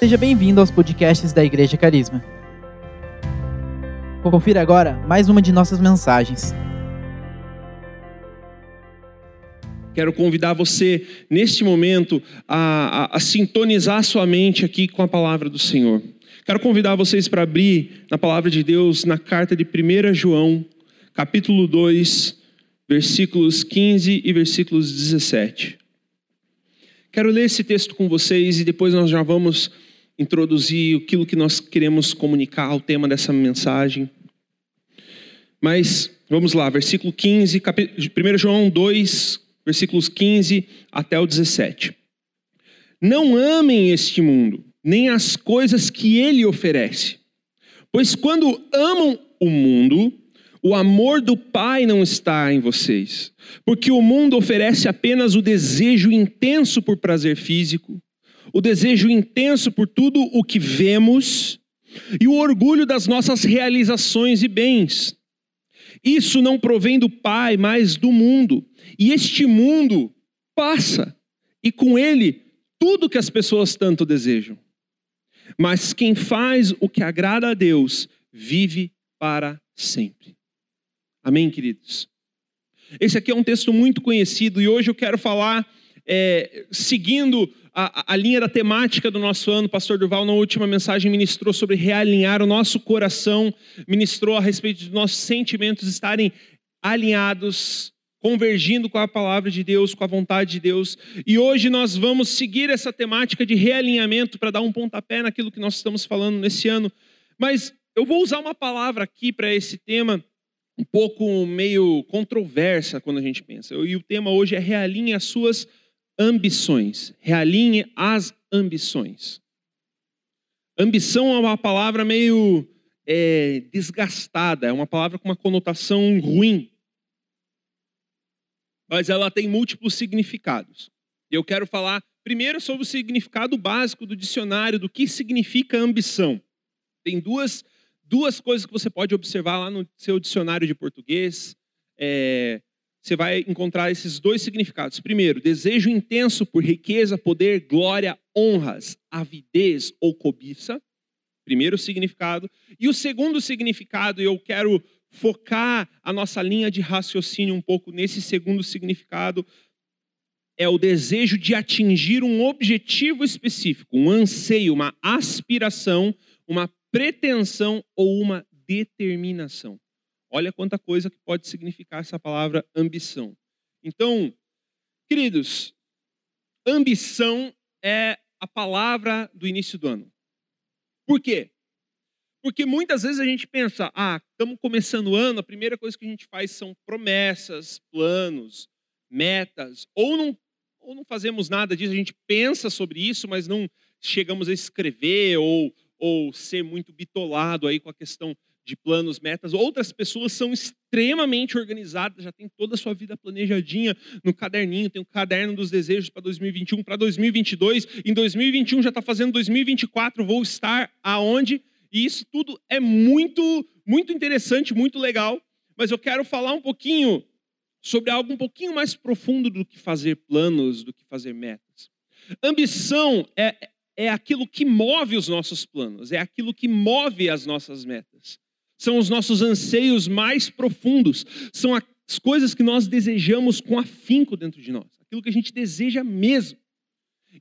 Seja bem-vindo aos podcasts da Igreja Carisma. Confira agora mais uma de nossas mensagens. Quero convidar você, neste momento, a, a, a sintonizar sua mente aqui com a palavra do Senhor. Quero convidar vocês para abrir na palavra de Deus, na carta de 1 João, capítulo 2, versículos 15 e versículos 17. Quero ler esse texto com vocês e depois nós já vamos introduzir aquilo que nós queremos comunicar, o tema dessa mensagem. Mas vamos lá, versículo 15, 1 João 2, versículos 15 até o 17. Não amem este mundo, nem as coisas que ele oferece. Pois quando amam o mundo, o amor do Pai não está em vocês, porque o mundo oferece apenas o desejo intenso por prazer físico, o desejo intenso por tudo o que vemos e o orgulho das nossas realizações e bens. Isso não provém do Pai, mas do mundo. E este mundo passa, e com ele tudo que as pessoas tanto desejam. Mas quem faz o que agrada a Deus vive para sempre. Amém, queridos? Esse aqui é um texto muito conhecido e hoje eu quero falar, é, seguindo a, a, linha da temática do nosso ano. Pastor Durval, na última mensagem, ministrou sobre realinhar o nosso coração, ministrou a respeito dos nossos sentimentos estarem alinhados, convergindo com a palavra de Deus, com a vontade de Deus. E hoje nós vamos seguir essa temática de realinhamento para dar um pontapé naquilo que nós estamos falando nesse ano. Mas eu vou usar uma palavra aqui para esse tema um pouco meio controversa quando a gente pensa. E o tema hoje é realinhe as suas ambições. Realinhe as ambições. Ambição é uma palavra meio é, desgastada, é uma palavra com uma conotação ruim. Mas ela tem múltiplos significados. E eu quero falar primeiro sobre o significado básico do dicionário, do que significa ambição. Tem duas duas coisas que você pode observar lá no seu dicionário de português. É, você vai encontrar esses dois significados. Primeiro, desejo intenso por riqueza, poder, glória, honras, avidez ou cobiça. Primeiro significado. E o segundo significado, eu quero focar a nossa linha de raciocínio um pouco nesse segundo significado, é o desejo de atingir um objetivo específico, um anseio, uma aspiração, uma pretensão ou uma determinação. Olha quanta coisa que pode significar essa palavra ambição. Então, queridos, ambição é a palavra do início do ano. Por quê? Porque muitas vezes a gente pensa, ah, estamos começando o ano, a primeira coisa que a gente faz são promessas, planos, metas, ou não, ou não fazemos nada disso, a gente pensa sobre isso, mas não chegamos a escrever ou, ou ser muito bitolado aí com a questão de planos, metas. Outras pessoas são extremamente organizadas, já tem toda a sua vida planejadinha no caderninho, tem o caderno dos desejos para 2021, para 2022, em 2021 já está fazendo 2024, vou estar aonde? E isso tudo é muito, muito interessante, muito legal, mas eu quero falar um pouquinho sobre algo um pouquinho mais profundo do que fazer planos, do que fazer metas. Ambição é, é aquilo que move os nossos planos, é aquilo que move as nossas metas. São os nossos anseios mais profundos, são as coisas que nós desejamos com afinco dentro de nós, aquilo que a gente deseja mesmo.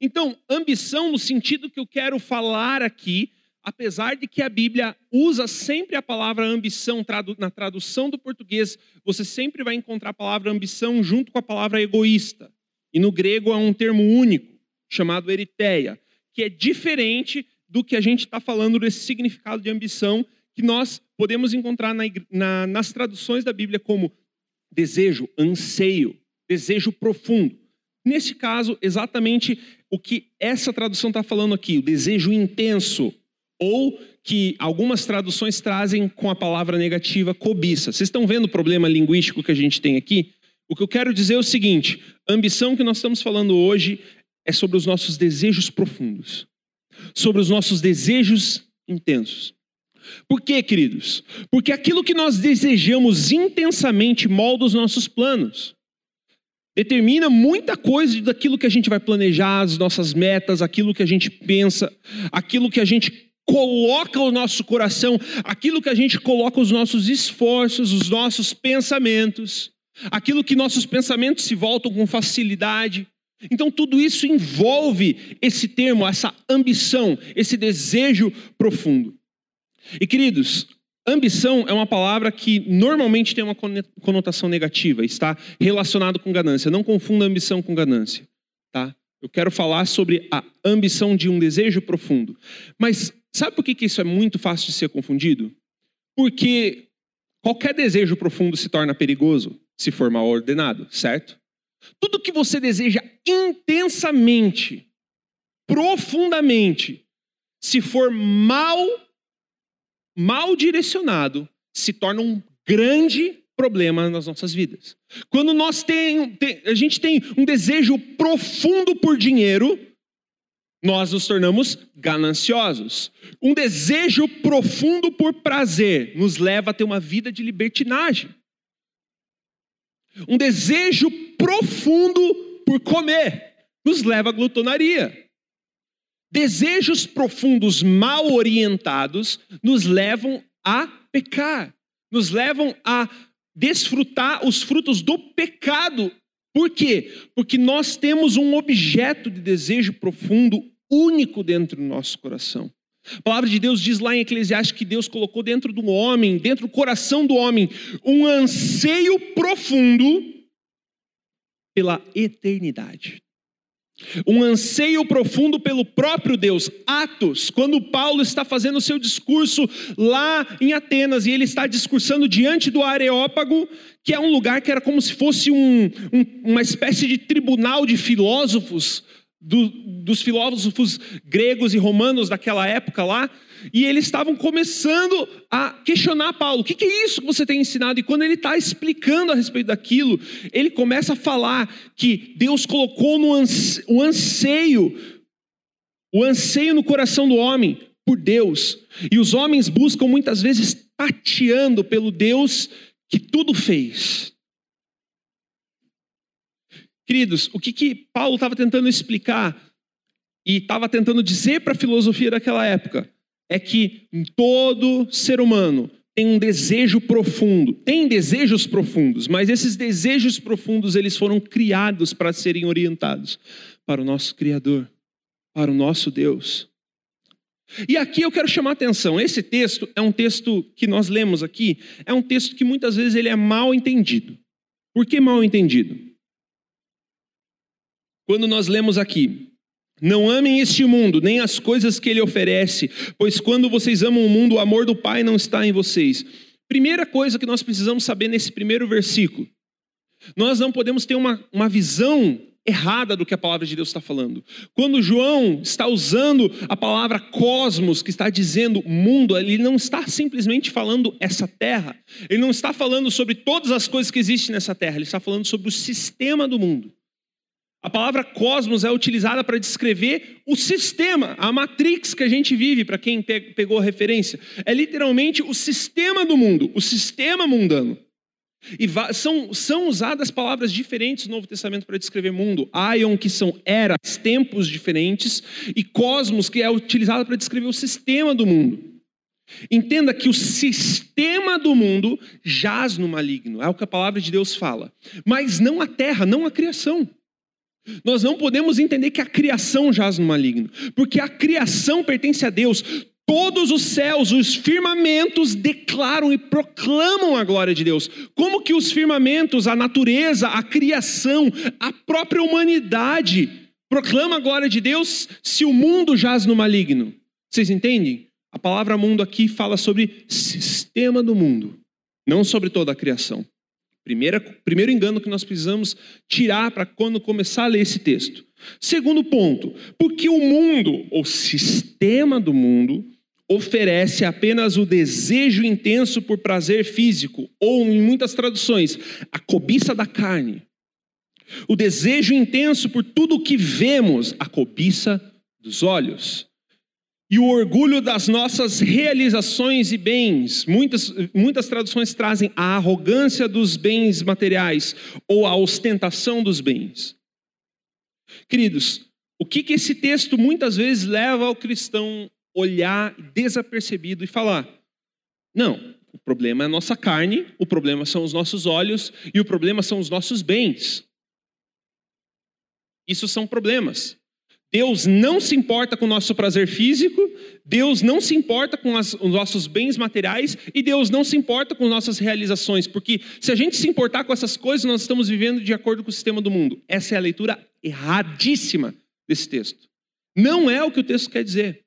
Então, ambição, no sentido que eu quero falar aqui, apesar de que a Bíblia usa sempre a palavra ambição na tradução do português, você sempre vai encontrar a palavra ambição junto com a palavra egoísta. E no grego há um termo único, chamado eritéia, que é diferente do que a gente está falando desse significado de ambição que nós podemos encontrar na, na, nas traduções da Bíblia como desejo, anseio, desejo profundo. Nesse caso, exatamente o que essa tradução está falando aqui, o desejo intenso, ou que algumas traduções trazem com a palavra negativa cobiça. Vocês estão vendo o problema linguístico que a gente tem aqui? O que eu quero dizer é o seguinte: a ambição que nós estamos falando hoje é sobre os nossos desejos profundos, sobre os nossos desejos intensos. Por quê, queridos? Porque aquilo que nós desejamos intensamente molda os nossos planos. determina muita coisa daquilo que a gente vai planejar, as nossas metas, aquilo que a gente pensa, aquilo que a gente coloca o nosso coração, aquilo que a gente coloca os nossos esforços, os nossos pensamentos, aquilo que nossos pensamentos se voltam com facilidade. Então, tudo isso envolve esse termo, essa ambição, esse desejo profundo. E, queridos, ambição é uma palavra que normalmente tem uma conotação negativa, está relacionado com ganância. Não confunda ambição com ganância, tá? Eu quero falar sobre a ambição de um desejo profundo. Mas sabe por que isso é muito fácil de ser confundido? Porque qualquer desejo profundo se torna perigoso se for mal ordenado, certo? Tudo que você deseja intensamente, profundamente, se for mal mal direcionado, se torna um grande problema nas nossas vidas. Quando nós tem, tem, a gente tem um desejo profundo por dinheiro, nós nos tornamos gananciosos. Um desejo profundo por prazer nos leva a ter uma vida de libertinagem. Um desejo profundo por comer nos leva à glutonaria. Desejos profundos mal orientados nos levam a pecar, nos levam a desfrutar os frutos do pecado. Por quê? Porque nós temos um objeto de desejo profundo único dentro do nosso coração. A palavra de Deus diz lá em Eclesiastes que Deus colocou dentro do homem, dentro do coração do homem, um anseio profundo pela eternidade. Um anseio profundo pelo próprio Deus. Atos, quando Paulo está fazendo o seu discurso lá em Atenas e ele está discursando diante do Areópago, que é um lugar que era como se fosse um, um, uma espécie de tribunal de filósofos, do, dos filósofos gregos e romanos daquela época lá, e eles estavam começando a questionar Paulo: o que, que é isso que você tem ensinado? E quando ele está explicando a respeito daquilo, ele começa a falar que Deus colocou no anse, o anseio, o anseio no coração do homem por Deus, e os homens buscam muitas vezes tateando pelo Deus que tudo fez. Queridos, o que, que Paulo estava tentando explicar e estava tentando dizer para a filosofia daquela época é que todo ser humano tem um desejo profundo, tem desejos profundos, mas esses desejos profundos eles foram criados para serem orientados para o nosso Criador, para o nosso Deus. E aqui eu quero chamar a atenção. Esse texto é um texto que nós lemos aqui, é um texto que muitas vezes ele é mal entendido. Por que mal entendido? Quando nós lemos aqui, não amem este mundo, nem as coisas que ele oferece, pois quando vocês amam o mundo, o amor do Pai não está em vocês. Primeira coisa que nós precisamos saber nesse primeiro versículo: nós não podemos ter uma, uma visão errada do que a palavra de Deus está falando. Quando João está usando a palavra cosmos, que está dizendo mundo, ele não está simplesmente falando essa terra. Ele não está falando sobre todas as coisas que existem nessa terra, ele está falando sobre o sistema do mundo. A palavra cosmos é utilizada para descrever o sistema, a matrix que a gente vive, para quem pegou a referência. É literalmente o sistema do mundo, o sistema mundano. E são, são usadas palavras diferentes no Novo Testamento para descrever mundo. Aion, que são eras, tempos diferentes, e cosmos, que é utilizado para descrever o sistema do mundo. Entenda que o sistema do mundo jaz no maligno, é o que a palavra de Deus fala. Mas não a terra, não a criação. Nós não podemos entender que a criação jaz no maligno, porque a criação pertence a Deus. Todos os céus, os firmamentos declaram e proclamam a glória de Deus. Como que os firmamentos, a natureza, a criação, a própria humanidade proclama a glória de Deus se o mundo jaz no maligno? Vocês entendem? A palavra mundo aqui fala sobre sistema do mundo, não sobre toda a criação. Primeira, primeiro engano que nós precisamos tirar para quando começar a ler esse texto. Segundo ponto, porque o mundo, o sistema do mundo, oferece apenas o desejo intenso por prazer físico, ou em muitas traduções, a cobiça da carne. O desejo intenso por tudo o que vemos, a cobiça dos olhos. E o orgulho das nossas realizações e bens. Muitas, muitas traduções trazem a arrogância dos bens materiais ou a ostentação dos bens. Queridos, o que, que esse texto muitas vezes leva ao cristão olhar desapercebido e falar: não, o problema é a nossa carne, o problema são os nossos olhos e o problema são os nossos bens. Isso são problemas. Deus não se importa com o nosso prazer físico, Deus não se importa com as, os nossos bens materiais e Deus não se importa com nossas realizações, porque se a gente se importar com essas coisas, nós estamos vivendo de acordo com o sistema do mundo. Essa é a leitura erradíssima desse texto. Não é o que o texto quer dizer.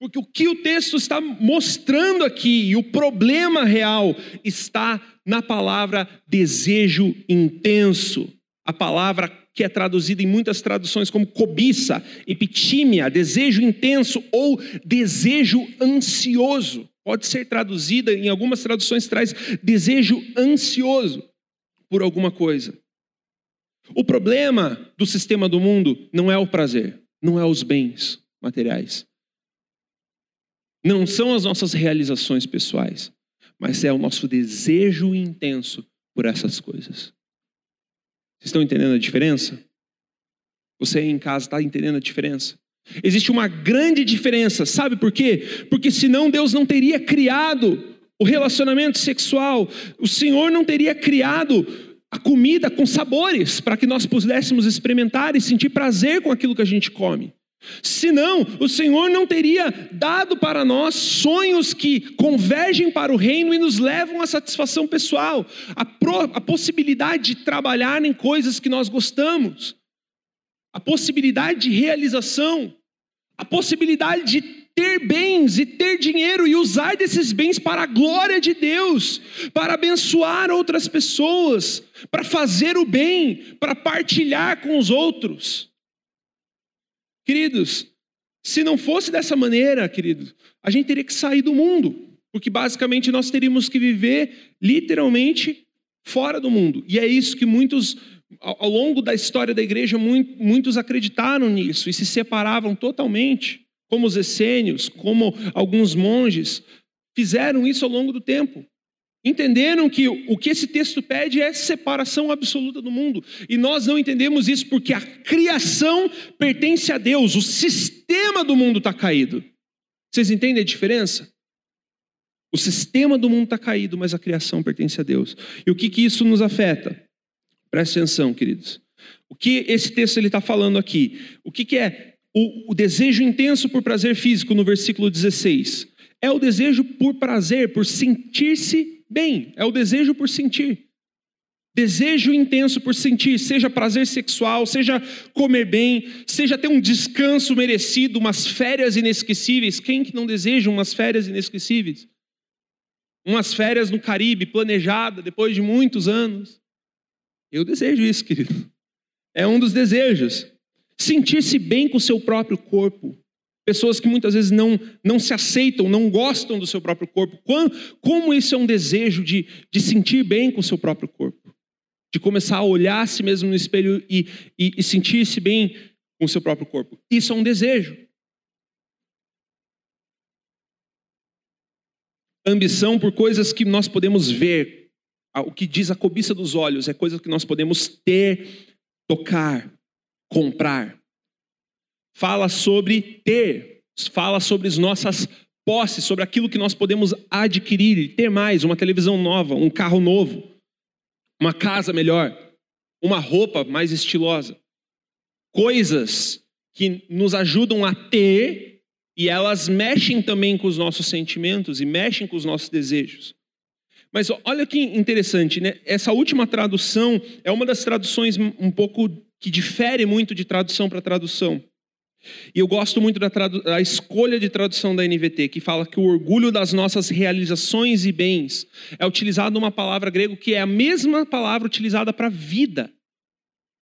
Porque o que o texto está mostrando aqui, e o problema real, está na palavra desejo intenso. A palavra que é traduzida em muitas traduções como cobiça, epitímia, desejo intenso ou desejo ansioso. Pode ser traduzida, em algumas traduções traz desejo ansioso por alguma coisa. O problema do sistema do mundo não é o prazer, não é os bens materiais. Não são as nossas realizações pessoais, mas é o nosso desejo intenso por essas coisas. Vocês estão entendendo a diferença? Você em casa está entendendo a diferença? Existe uma grande diferença, sabe por quê? Porque senão Deus não teria criado o relacionamento sexual, o Senhor não teria criado a comida com sabores para que nós pudéssemos experimentar e sentir prazer com aquilo que a gente come. Senão, o Senhor não teria dado para nós sonhos que convergem para o reino e nos levam à satisfação pessoal, a, pro, a possibilidade de trabalhar em coisas que nós gostamos, a possibilidade de realização, a possibilidade de ter bens e ter dinheiro e usar desses bens para a glória de Deus, para abençoar outras pessoas, para fazer o bem, para partilhar com os outros. Queridos, se não fosse dessa maneira, queridos, a gente teria que sair do mundo, porque basicamente nós teríamos que viver literalmente fora do mundo. E é isso que muitos, ao longo da história da igreja, muitos acreditaram nisso e se separavam totalmente, como os essênios, como alguns monges, fizeram isso ao longo do tempo. Entenderam que o que esse texto pede é separação absoluta do mundo. E nós não entendemos isso porque a criação pertence a Deus, o sistema do mundo está caído. Vocês entendem a diferença? O sistema do mundo está caído, mas a criação pertence a Deus. E o que, que isso nos afeta? Preste atenção, queridos. O que esse texto está falando aqui? O que, que é o, o desejo intenso por prazer físico no versículo 16? É o desejo por prazer, por sentir-se bem, é o desejo por sentir. Desejo intenso por sentir, seja prazer sexual, seja comer bem, seja ter um descanso merecido, umas férias inesquecíveis. Quem que não deseja umas férias inesquecíveis? Umas férias no Caribe, planejada depois de muitos anos. Eu desejo isso, querido. É um dos desejos. Sentir-se bem com o seu próprio corpo. Pessoas que muitas vezes não, não se aceitam, não gostam do seu próprio corpo. Como isso é um desejo de, de sentir bem com o seu próprio corpo? De começar a olhar a si mesmo no espelho e, e, e sentir-se bem com o seu próprio corpo. Isso é um desejo. Ambição por coisas que nós podemos ver. O que diz a cobiça dos olhos é coisas que nós podemos ter, tocar, comprar fala sobre ter, fala sobre as nossas posses, sobre aquilo que nós podemos adquirir ter mais, uma televisão nova, um carro novo, uma casa melhor, uma roupa mais estilosa. Coisas que nos ajudam a ter e elas mexem também com os nossos sentimentos e mexem com os nossos desejos. Mas olha que interessante, né? Essa última tradução é uma das traduções um pouco que difere muito de tradução para tradução. E eu gosto muito da, da, escolha de tradução da NVT, que fala que o orgulho das nossas realizações e bens é utilizado uma palavra grega que é a mesma palavra utilizada para vida,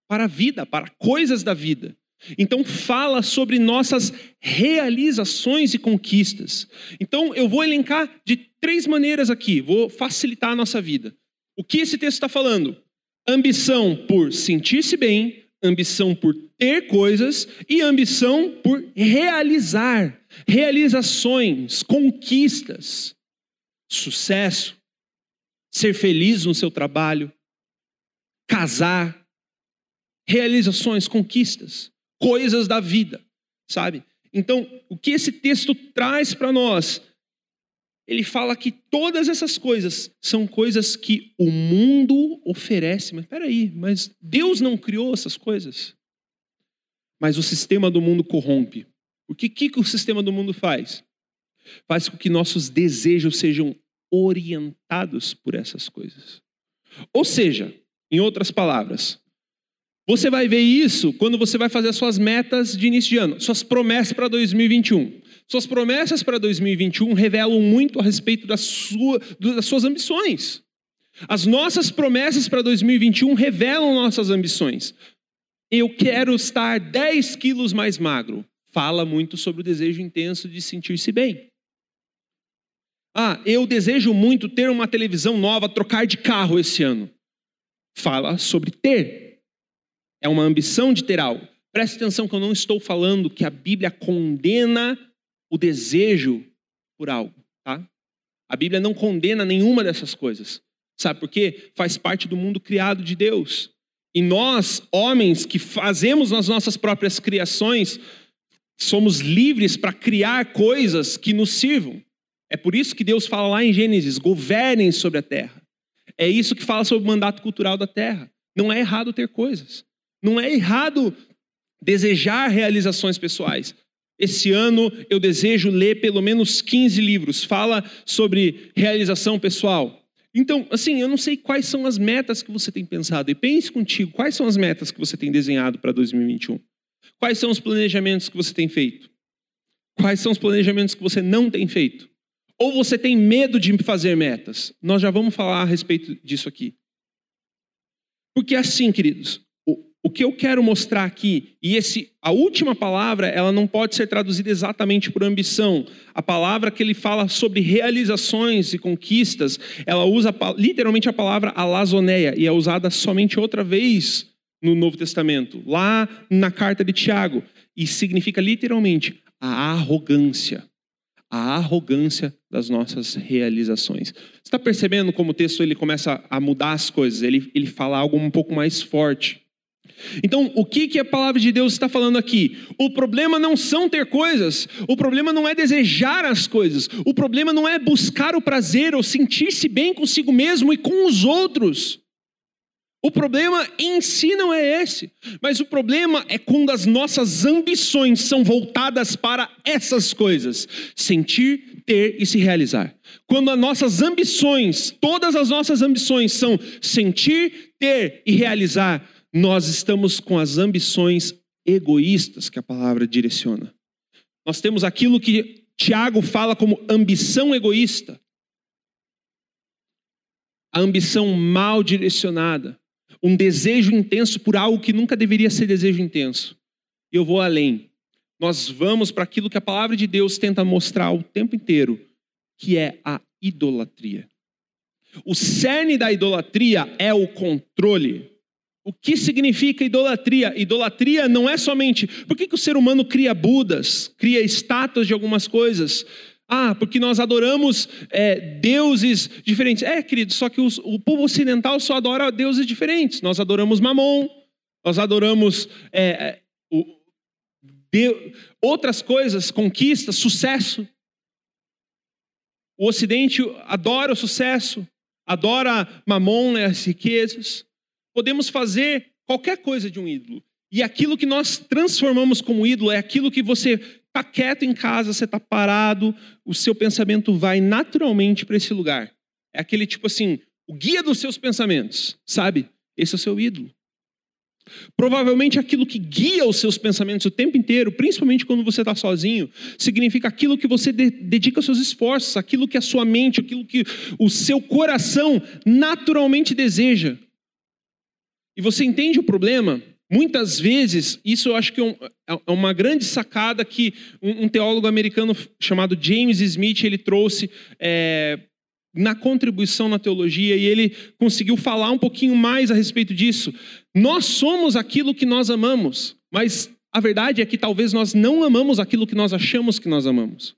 para vida, para coisas da vida. Então fala sobre nossas realizações e conquistas. Então eu vou elencar de três maneiras aqui, vou facilitar a nossa vida. O que esse texto está falando? Ambição por sentir-se bem, ambição por ter coisas e ambição por realizar. realizações, conquistas, sucesso, ser feliz no seu trabalho, casar, realizações, conquistas, coisas da vida, sabe? Então, o que esse texto traz para nós? Ele fala que todas essas coisas são coisas que o mundo oferece. Mas peraí, mas Deus não criou essas coisas? Mas o sistema do mundo corrompe. O que, que o sistema do mundo faz? Faz com que nossos desejos sejam orientados por essas coisas. Ou seja, em outras palavras, você vai ver isso quando você vai fazer as suas metas de início de ano, suas promessas para 2021. Suas promessas para 2021 revelam muito a respeito da sua, das suas ambições. As nossas promessas para 2021 revelam nossas ambições. Eu quero estar 10 quilos mais magro. Fala muito sobre o desejo intenso de sentir-se bem. Ah, eu desejo muito ter uma televisão nova, trocar de carro esse ano. Fala sobre ter é uma ambição de ter algo. Preste atenção que eu não estou falando que a Bíblia condena o desejo por algo, tá? A Bíblia não condena nenhuma dessas coisas. Sabe por quê? Faz parte do mundo criado de Deus. E nós, homens que fazemos as nossas próprias criações, somos livres para criar coisas que nos sirvam. É por isso que Deus fala lá em Gênesis: governem sobre a terra. É isso que fala sobre o mandato cultural da terra. Não é errado ter coisas. Não é errado desejar realizações pessoais. Esse ano eu desejo ler pelo menos 15 livros. Fala sobre realização pessoal. Então, assim, eu não sei quais são as metas que você tem pensado. E pense contigo, quais são as metas que você tem desenhado para 2021? Quais são os planejamentos que você tem feito? Quais são os planejamentos que você não tem feito? Ou você tem medo de fazer metas? Nós já vamos falar a respeito disso aqui. Porque assim, queridos, o que eu quero mostrar aqui, e esse, a última palavra, ela não pode ser traduzida exatamente por ambição. A palavra que ele fala sobre realizações e conquistas, ela usa literalmente a palavra alazoneia, e é usada somente outra vez no Novo Testamento, lá na carta de Tiago, e significa literalmente a arrogância. A arrogância das nossas realizações. Você está percebendo como o texto ele começa a mudar as coisas? Ele, ele fala algo um pouco mais forte. Então, o que, que a palavra de Deus está falando aqui? O problema não são ter coisas, o problema não é desejar as coisas, o problema não é buscar o prazer ou sentir-se bem consigo mesmo e com os outros. O problema em si não é esse, mas o problema é quando as nossas ambições são voltadas para essas coisas: sentir, ter e se realizar. Quando as nossas ambições, todas as nossas ambições são sentir, ter e realizar, nós estamos com as ambições egoístas que a palavra direciona. Nós temos aquilo que Tiago fala como ambição egoísta. A ambição mal direcionada. Um desejo intenso por algo que nunca deveria ser desejo intenso. E eu vou além. Nós vamos para aquilo que a palavra de Deus tenta mostrar o tempo inteiro, que é a idolatria. O cerne da idolatria é o controle. O que significa idolatria? Idolatria não é somente. Por que, que o ser humano cria Budas, cria estátuas de algumas coisas? Ah, porque nós adoramos é, deuses diferentes. É, querido, só que os, o povo ocidental só adora deuses diferentes. Nós adoramos Mamon, nós adoramos é, é o, de, outras coisas, conquistas, sucesso. O Ocidente adora o sucesso, adora Mamon, né, as riquezas podemos fazer qualquer coisa de um ídolo. E aquilo que nós transformamos como ídolo é aquilo que você está quieto em casa, você está parado, o seu pensamento vai naturalmente para esse lugar. É aquele tipo assim, o guia dos seus pensamentos, sabe? Esse é o seu ídolo. Provavelmente aquilo que guia os seus pensamentos o tempo inteiro, principalmente quando você está sozinho, significa aquilo que você de dedica seus esforços, aquilo que a sua mente, aquilo que o seu coração naturalmente deseja. E você entende o problema? Muitas vezes, isso eu acho que é, é, é uma grande sacada que um, teólogo americano chamado James Smith ele trouxe é, na contribuição na teologia e ele conseguiu falar um pouquinho mais a respeito disso. Nós somos aquilo que nós amamos, mas a verdade é que talvez nós não amamos aquilo que nós achamos que nós amamos.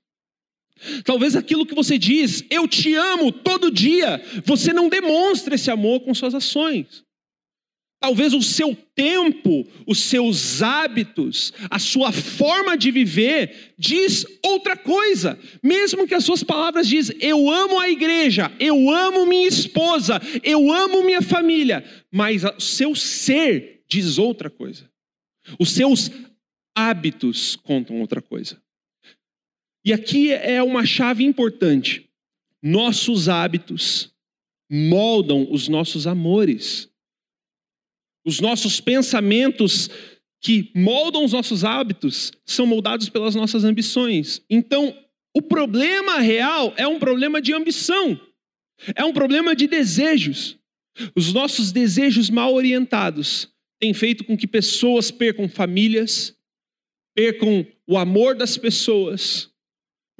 Talvez aquilo que você diz, eu te amo todo dia, você não demonstra esse amor com suas ações. Talvez o seu tempo, os seus hábitos, a sua forma de viver diz outra coisa. Mesmo que as suas palavras diz: "Eu amo a igreja, eu amo minha esposa, eu amo minha família", mas o seu ser diz outra coisa. Os seus hábitos contam outra coisa. E aqui é uma chave importante. Nossos hábitos moldam os nossos amores. Os nossos pensamentos que moldam os nossos hábitos são moldados pelas nossas ambições. Então, o problema real é um problema de ambição, é um problema de desejos. Os nossos desejos mal orientados têm feito com que pessoas percam famílias, percam o amor das pessoas,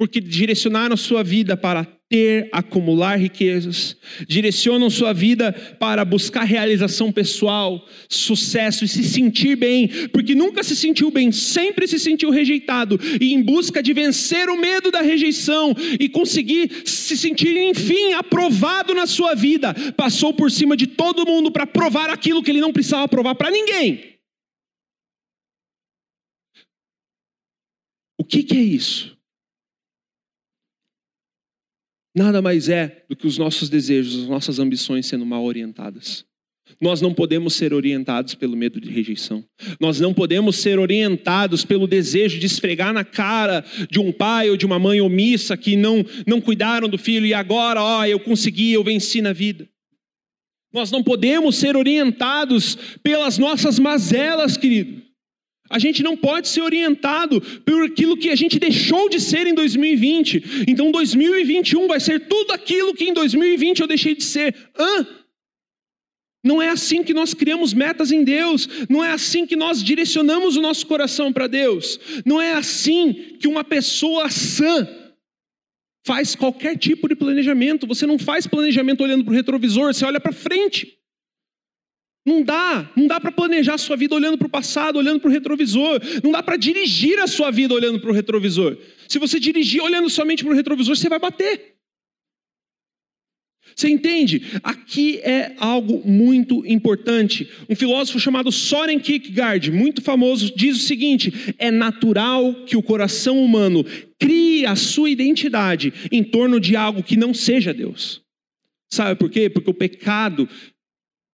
porque direcionaram sua vida para ter, acumular riquezas, direcionam sua vida para buscar realização pessoal, sucesso e se sentir bem, porque nunca se sentiu bem, sempre se sentiu rejeitado, e em busca de vencer o medo da rejeição e conseguir se sentir, enfim, aprovado na sua vida, passou por cima de todo mundo para provar aquilo que ele não precisava provar para ninguém. O que, que é isso? Nada mais é do que os nossos desejos, as nossas ambições sendo mal orientadas. Nós não podemos ser orientados pelo medo de rejeição. Nós não podemos ser orientados pelo desejo de esfregar na cara de um pai ou de uma mãe omissa que não, não cuidaram do filho e agora, ó, eu consegui, eu venci na vida. Nós não podemos ser orientados pelas nossas mazelas, querido. A gente não pode ser orientado por aquilo que a gente deixou de ser em 2020. Então 2021 vai ser tudo aquilo que em 2020 eu deixei de ser. Hã? Não é assim que nós criamos metas em Deus, não é assim que nós direcionamos o nosso coração para Deus, não é assim que uma pessoa sã faz qualquer tipo de planejamento. Você não faz planejamento olhando para o retrovisor, você olha para frente. Não dá, não dá para planejar a sua vida olhando para o passado, olhando para o retrovisor. Não dá para dirigir a sua vida olhando para o retrovisor. Se você dirigir olhando somente para o retrovisor, você vai bater. Você entende? Aqui é algo muito importante. Um filósofo chamado Soren Kierkegaard, muito famoso, diz o seguinte: é natural que o coração humano crie a sua identidade em torno de algo que não seja Deus. Sabe por quê? Porque o pecado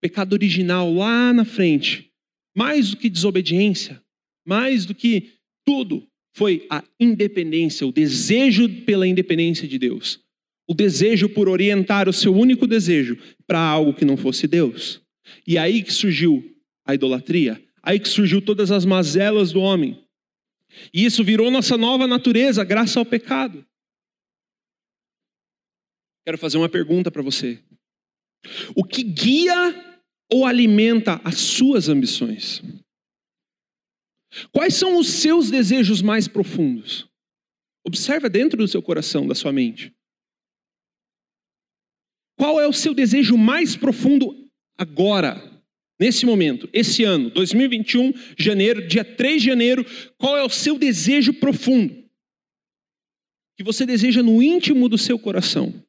pecado original lá na frente, mais do que desobediência, mais do que tudo, foi a independência, o desejo pela independência de Deus. O desejo por orientar o seu único desejo para algo que não fosse Deus. E aí que surgiu a idolatria, aí que surgiu todas as mazelas do homem. E isso virou nossa nova natureza, graças ao pecado. Quero fazer uma pergunta para você. O que guia ou alimenta as suas ambições? Quais são os seus desejos mais profundos? Observa dentro do seu coração, da sua mente. Qual é o seu desejo mais profundo agora, nesse momento, esse ano, 2021, janeiro, dia 3 de janeiro? Qual é o seu desejo profundo? Que você deseja no íntimo do seu coração?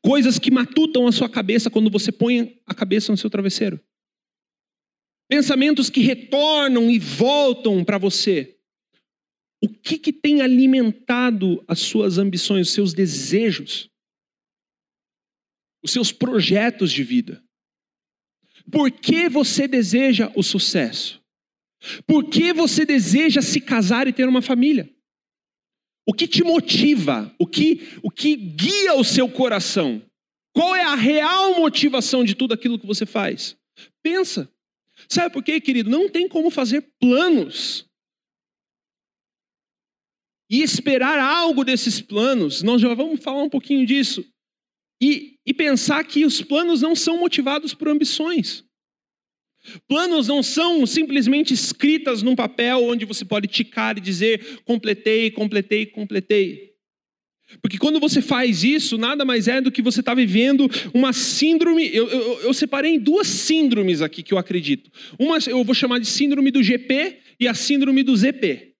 Coisas que matutam a sua cabeça quando você põe a cabeça no seu travesseiro. Pensamentos que retornam e voltam para você. O que, que tem alimentado as suas ambições, os seus desejos, os seus projetos de vida? Por que você deseja o sucesso? Por que você deseja se casar e ter uma família? O que te motiva? O que, o que guia o seu coração? Qual é a real motivação de tudo aquilo que você faz? Pensa. Sabe por quê, querido? Não tem como fazer planos e esperar algo desses planos. Nós já vamos falar um pouquinho disso. E, e pensar que os planos não são motivados por ambições. Planos não são simplesmente escritas num papel onde você pode ticar e dizer completei, completei, completei. Porque quando você faz isso, nada mais é do que você está vivendo uma síndrome. Eu, eu, eu, separei em duas síndromes aqui que eu acredito. Uma eu vou chamar de síndrome do GP e a síndrome do ZP.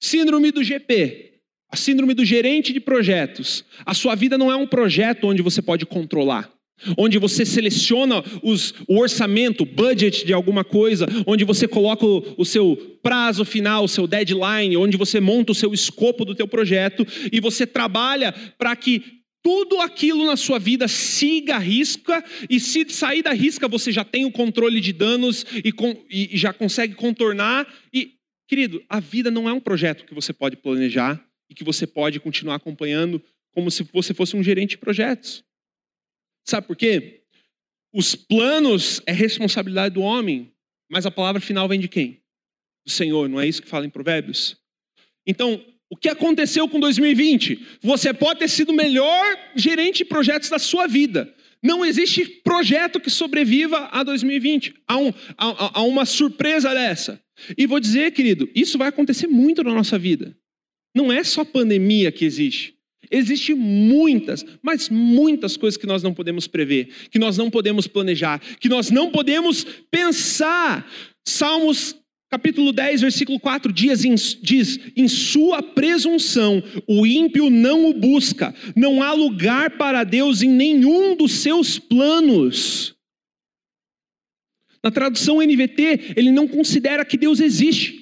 Síndrome do GP, a síndrome do gerente de projetos. A sua vida não é um projeto onde você pode controlar onde você seleciona os, o orçamento, budget de alguma coisa, onde você coloca o, o, seu prazo final, o seu deadline, onde você monta o seu escopo do teu projeto e você trabalha para que tudo aquilo na sua vida siga a risca e se sair da risca você já tem o controle de danos e, com, e já consegue contornar e querido, a vida não é um projeto que você pode planejar e que você pode continuar acompanhando como se você fosse um gerente de projetos. Sabe por quê? Os planos é responsabilidade do homem, mas a palavra final vem de quem? Do Senhor, não é isso que fala em Provérbios? Então, o que aconteceu com 2020? Você pode ter sido o melhor gerente de projetos da sua vida. Não existe projeto que sobreviva a 2020, a, um, a, a uma surpresa dessa. E vou dizer, querido, isso vai acontecer muito na nossa vida. Não é só pandemia que existe. Existem muitas, mas muitas coisas que nós não podemos prever, que nós não podemos planejar, que nós não podemos pensar. Salmos capítulo 10, versículo 4 diz diz: Em sua presunção o ímpio não o busca, não há lugar para Deus em nenhum dos seus planos. Na tradução NVT, ele não considera que Deus existe.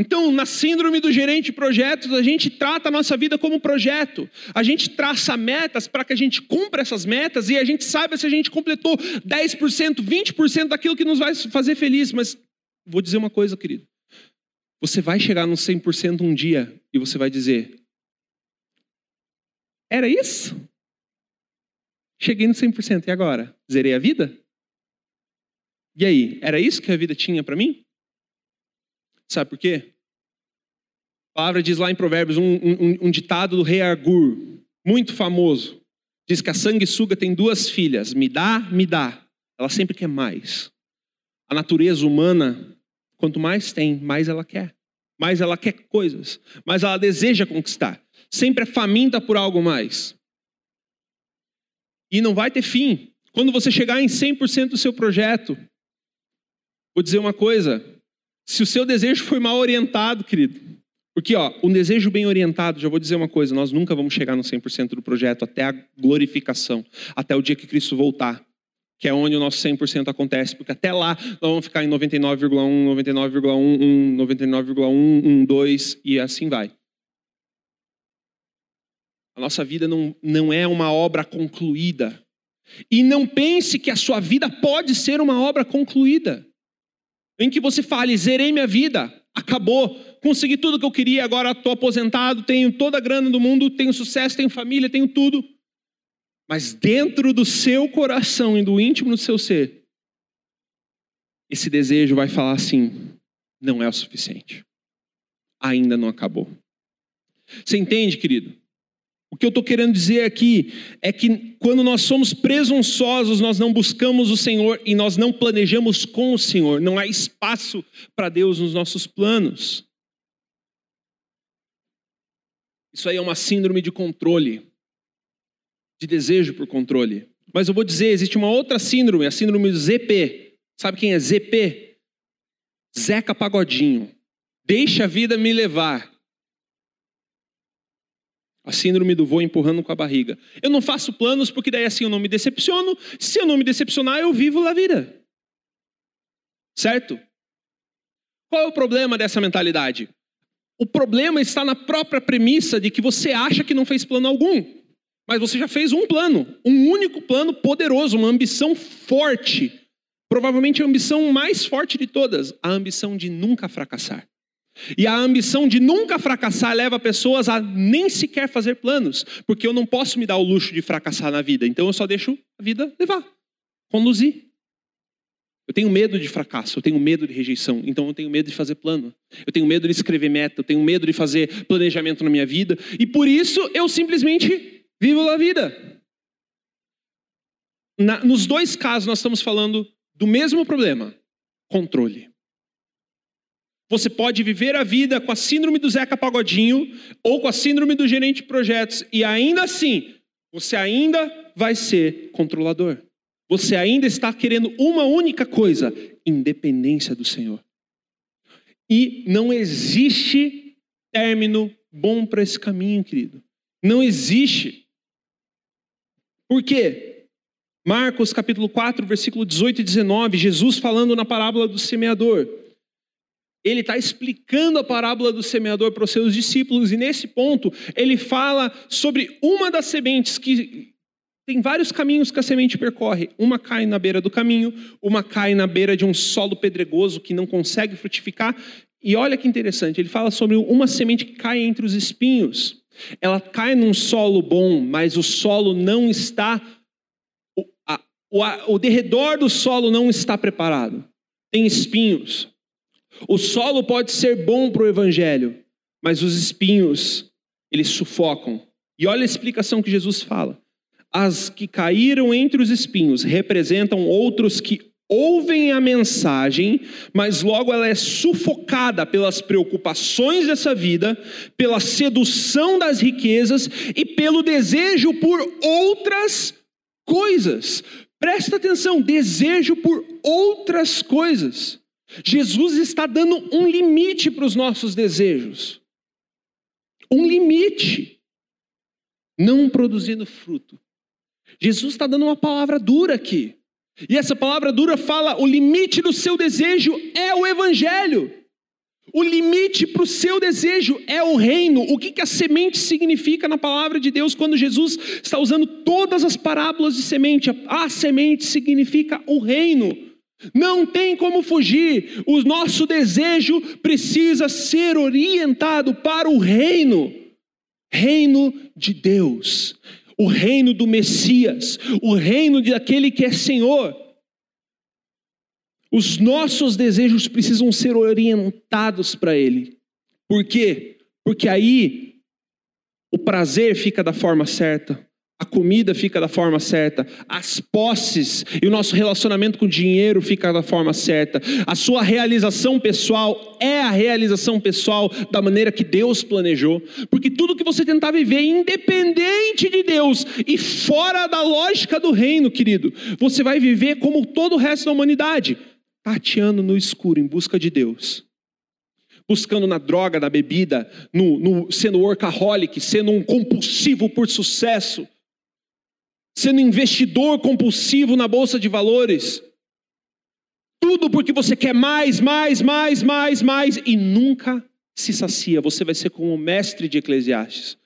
Então, na síndrome do gerente de projetos, a gente trata a nossa vida como projeto. A gente traça metas para que a gente cumpra essas metas e a gente saiba se a gente completou 10%, 20% daquilo que nos vai fazer feliz. Mas vou dizer uma coisa, querido. Você vai chegar no 100% um dia e você vai dizer: Era isso? Cheguei no 100%, e agora? Zerei a vida? E aí, era isso que a vida tinha para mim? Sabe por quê? A palavra diz lá em Provérbios um, um, um ditado do rei Agur, muito famoso. Diz que a sanguessuga tem duas filhas, me dá, me dá. Ela sempre quer mais. A natureza humana, quanto mais tem, mais ela quer. Mais ela quer coisas, mais ela deseja conquistar. Sempre é faminta por algo mais. E não vai ter fim. Quando você chegar em 100% do seu projeto, vou dizer uma coisa: se o seu desejo foi mal orientado, querido, porque ó, um desejo bem orientado, já vou dizer uma coisa, nós nunca vamos chegar no 100% do projeto até a glorificação, até o dia que Cristo voltar, que é onde o nosso 100% acontece, porque até lá nós vamos ficar em 99,1, 99,11, 99,1, 2 e assim vai. A nossa vida não, não é uma obra concluída. E não pense que a sua vida pode ser uma obra concluída em que você fale: zerei minha vida, acabou, consegui tudo que eu queria, agora estou aposentado, tenho toda a grana do mundo, tenho sucesso, tenho família, tenho tudo. Mas dentro do seu coração e do íntimo do seu ser, esse desejo vai falar assim: não é o suficiente. Ainda não acabou. Você entende, querido? O que eu estou querendo dizer aqui é que quando nós somos presunçosos, nós não buscamos o Senhor e nós não planejamos com o Senhor. Não há espaço para Deus nos nossos planos. Isso aí é uma síndrome de controle, de desejo por controle. Mas eu vou dizer, existe uma outra síndrome, a síndrome do ZP. Sabe quem é ZP? Zeca Pagodinho. Deixa a vida me levar. A síndrome do voo empurrando com a barriga. Eu não faço planos porque daí assim eu não me decepciono. Se eu não me decepcionar, eu vivo a vida. Certo? Qual é o problema dessa mentalidade? O problema está na própria premissa de que você acha que não fez plano algum. Mas você já fez um plano, um único plano poderoso, uma ambição forte. Provavelmente a ambição mais forte de todas, a ambição de nunca fracassar. E a ambição de nunca fracassar leva pessoas a nem sequer fazer planos, porque eu não posso me dar o luxo de fracassar na vida, então eu só deixo a vida levar, conduzir. Eu tenho medo de fracasso, eu tenho medo de rejeição, então eu tenho medo de fazer plano. Eu tenho medo de escrever meta, eu tenho medo de fazer planejamento na minha vida, e por isso eu simplesmente vivo a vida. Na, nos dois casos nós estamos falando do mesmo problema: controle. Você pode viver a vida com a síndrome do Zeca Pagodinho ou com a síndrome do gerente de projetos e ainda assim, você ainda vai ser controlador. Você ainda está querendo uma única coisa: independência do Senhor. E não existe término bom para esse caminho, querido. Não existe. Por quê? Marcos capítulo 4, versículo 18 e 19, Jesus falando na parábola do semeador. Ele está explicando a parábola do semeador para os seus discípulos, e nesse ponto ele fala sobre uma das sementes que tem vários caminhos que a semente percorre. Uma cai na beira do caminho, uma cai na beira de um solo pedregoso que não consegue frutificar. E olha que interessante, ele fala sobre uma semente que cai entre os espinhos. Ela cai num solo bom, mas o solo não está. O, a, o, a, o derredor do solo não está preparado. Tem espinhos. O solo pode ser bom para o evangelho, mas os espinhos, eles sufocam. E olha a explicação que Jesus fala. As que caíram entre os espinhos representam outros que ouvem a mensagem, mas logo ela é sufocada pelas preocupações dessa vida, pela sedução das riquezas e pelo desejo por outras coisas. Presta atenção, desejo por outras coisas. Jesus está dando um limite para os nossos desejos. Um limite. Não produzindo fruto. Jesus está dando uma palavra dura aqui. E essa palavra dura fala: o limite do seu desejo é o Evangelho. O limite para o seu desejo é o reino. O que, que a semente significa na palavra de Deus quando Jesus está usando todas as parábolas de semente? A semente significa o reino. Não tem como fugir. O nosso desejo precisa ser orientado para o reino reino de Deus o reino do Messias, o reino daquele que é Senhor. Os nossos desejos precisam ser orientados para Ele. Por quê? Porque aí o prazer fica da forma certa, a comida fica da forma certa, as posses e o nosso relacionamento com o dinheiro fica da forma certa, a sua realização pessoal é a realização pessoal da maneira que Deus planejou, porque tudo que você tentar viver independente de Deus e fora da lógica do reino, querido, você vai viver como todo o resto da humanidade, tateando no escuro em busca de Deus buscando na droga, na bebida, no, no, sendo workaholic, sendo um compulsivo por sucesso, sendo investidor compulsivo na bolsa de valores. Tudo porque você quer mais, mais, mais, mais, mais e nunca se sacia. Você vai ser como o mestre de Eclesiastes.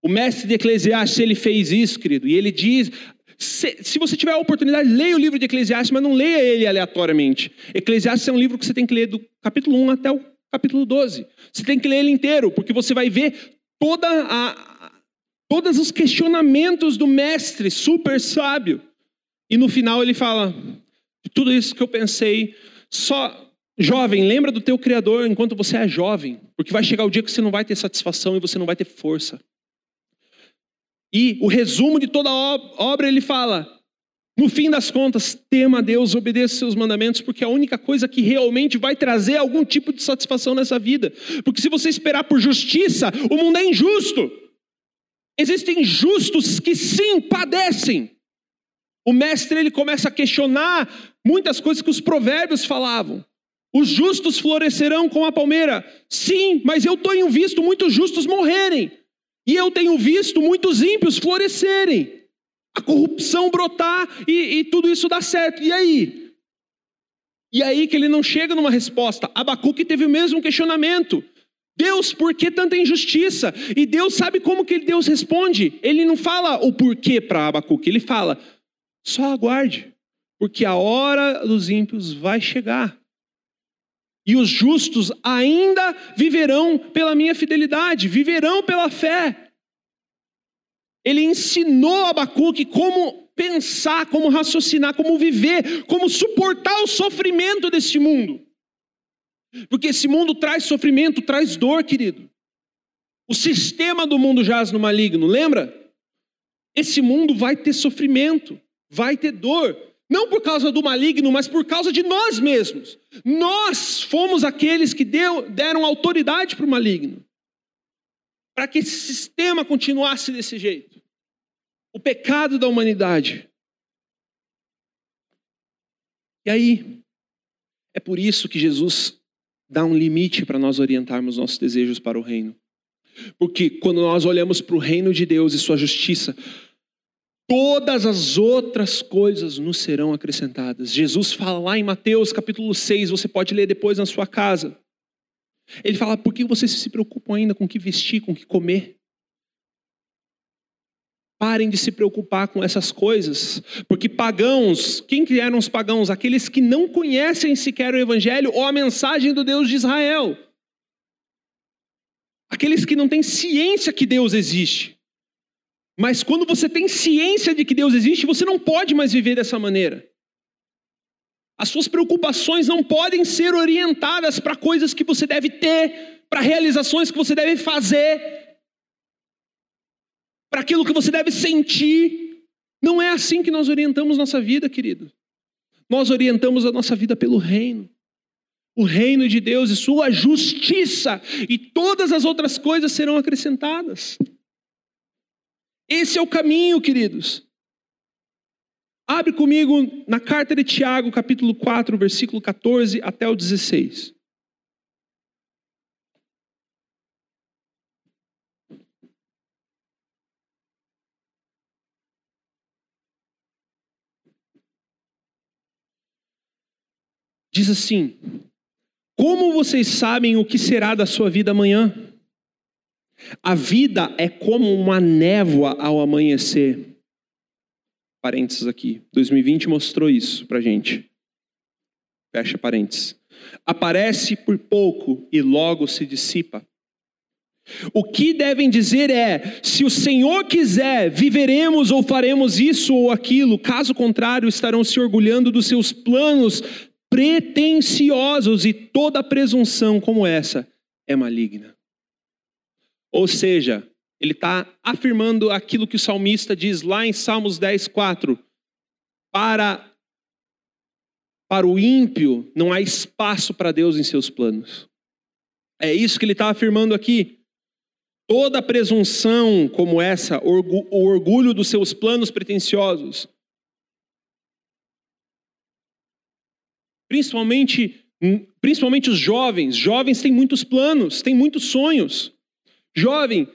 O mestre de Eclesiastes, ele fez isso, querido, e ele diz: se, se, você tiver a oportunidade, leia o livro de Eclesiastes, mas não leia ele aleatoriamente. Eclesiastes é um livro que você tem que ler do capítulo 1 até o capítulo 12. Você tem que ler ele inteiro, porque você vai ver toda a, todos os questionamentos do mestre super sábio. E no final ele fala: tudo isso que eu pensei, só jovem, lembra do teu criador enquanto você é jovem, porque vai chegar o dia que você não vai ter satisfação e você não vai ter força. E o resumo de toda a obra ele fala: no fim das contas, tema a Deus, obedeça seus mandamentos, porque é a única coisa que realmente vai trazer algum tipo de satisfação nessa vida. Porque se você esperar por justiça, o mundo é injusto. Existem justos que sim padecem. O mestre ele começa a questionar muitas coisas que os provérbios falavam. Os justos florescerão com a palmeira. Sim, mas eu tenho visto muitos justos morrerem. E eu tenho visto muitos ímpios florescerem. A corrupção brotar e, e tudo isso dá certo. E aí? E aí que ele não chega numa resposta. Abacuque teve o mesmo questionamento. Deus, por que tanta injustiça? E Deus sabe como que Deus responde? Ele não fala o porquê para Abacuque, ele fala: só aguarde, porque a hora dos ímpios vai chegar. E os justos ainda viverão pela minha fidelidade, viverão pela fé. Ele ensinou Abacuque como pensar, como raciocinar, como viver, como suportar o sofrimento deste mundo. Porque esse mundo traz sofrimento, traz dor, querido. O sistema do mundo jaz no maligno, lembra? Esse mundo vai ter sofrimento, vai ter dor. Não por causa do maligno, mas por causa de nós mesmos. Nós fomos aqueles que deu, deram autoridade para o maligno. Para que esse sistema continuasse desse jeito. O pecado da humanidade. E aí, É por isso que Jesus dá um limite para nós orientarmos nossos desejos para o reino. Porque quando nós olhamos para o reino de Deus e sua justiça, todas as outras coisas nos serão acrescentadas. Jesus fala lá em Mateus capítulo 6, você pode ler depois na sua casa. Ele fala: por que vocês se preocupam ainda com o que vestir, com o que comer? Parem de se preocupar com essas coisas, porque pagãos, quem que eram os pagãos? Aqueles que não conhecem sequer o Evangelho ou a mensagem do Deus de Israel. Aqueles que não têm ciência que Deus existe. Mas quando você tem ciência de que Deus existe, você não pode mais viver dessa maneira. As suas preocupações não podem ser orientadas para coisas que você deve ter, para realizações que você deve fazer, para aquilo que você deve sentir. Não é assim que nós orientamos nossa vida, querido. Nós orientamos a nossa vida pelo reino. O reino de Deus e sua justiça, e todas as outras coisas serão acrescentadas. Esse é o caminho, queridos. Abre comigo na carta de Tiago, capítulo 4, versículo 14 até o 16. Diz assim: Como vocês sabem o que será da sua vida amanhã? A vida é como uma névoa ao amanhecer. Parênteses aqui. 2020 mostrou isso pra gente. Fecha parênteses. Aparece por pouco e logo se dissipa. O que devem dizer é: se o Senhor quiser, viveremos ou faremos isso ou aquilo, caso contrário, estarão se orgulhando dos seus planos pretensiosos e toda presunção como essa é maligna. Ou seja, ele está afirmando aquilo que o salmista diz lá em Salmos 10, 4. Para, para o ímpio não há espaço para Deus em seus planos. É isso que ele está afirmando aqui. Toda presunção como essa, o orgulho dos seus planos pretensiosos, Principalmente, hum, principalmente os jovens. Jovens têm muitos planos, têm muitos sonhos. Jovem,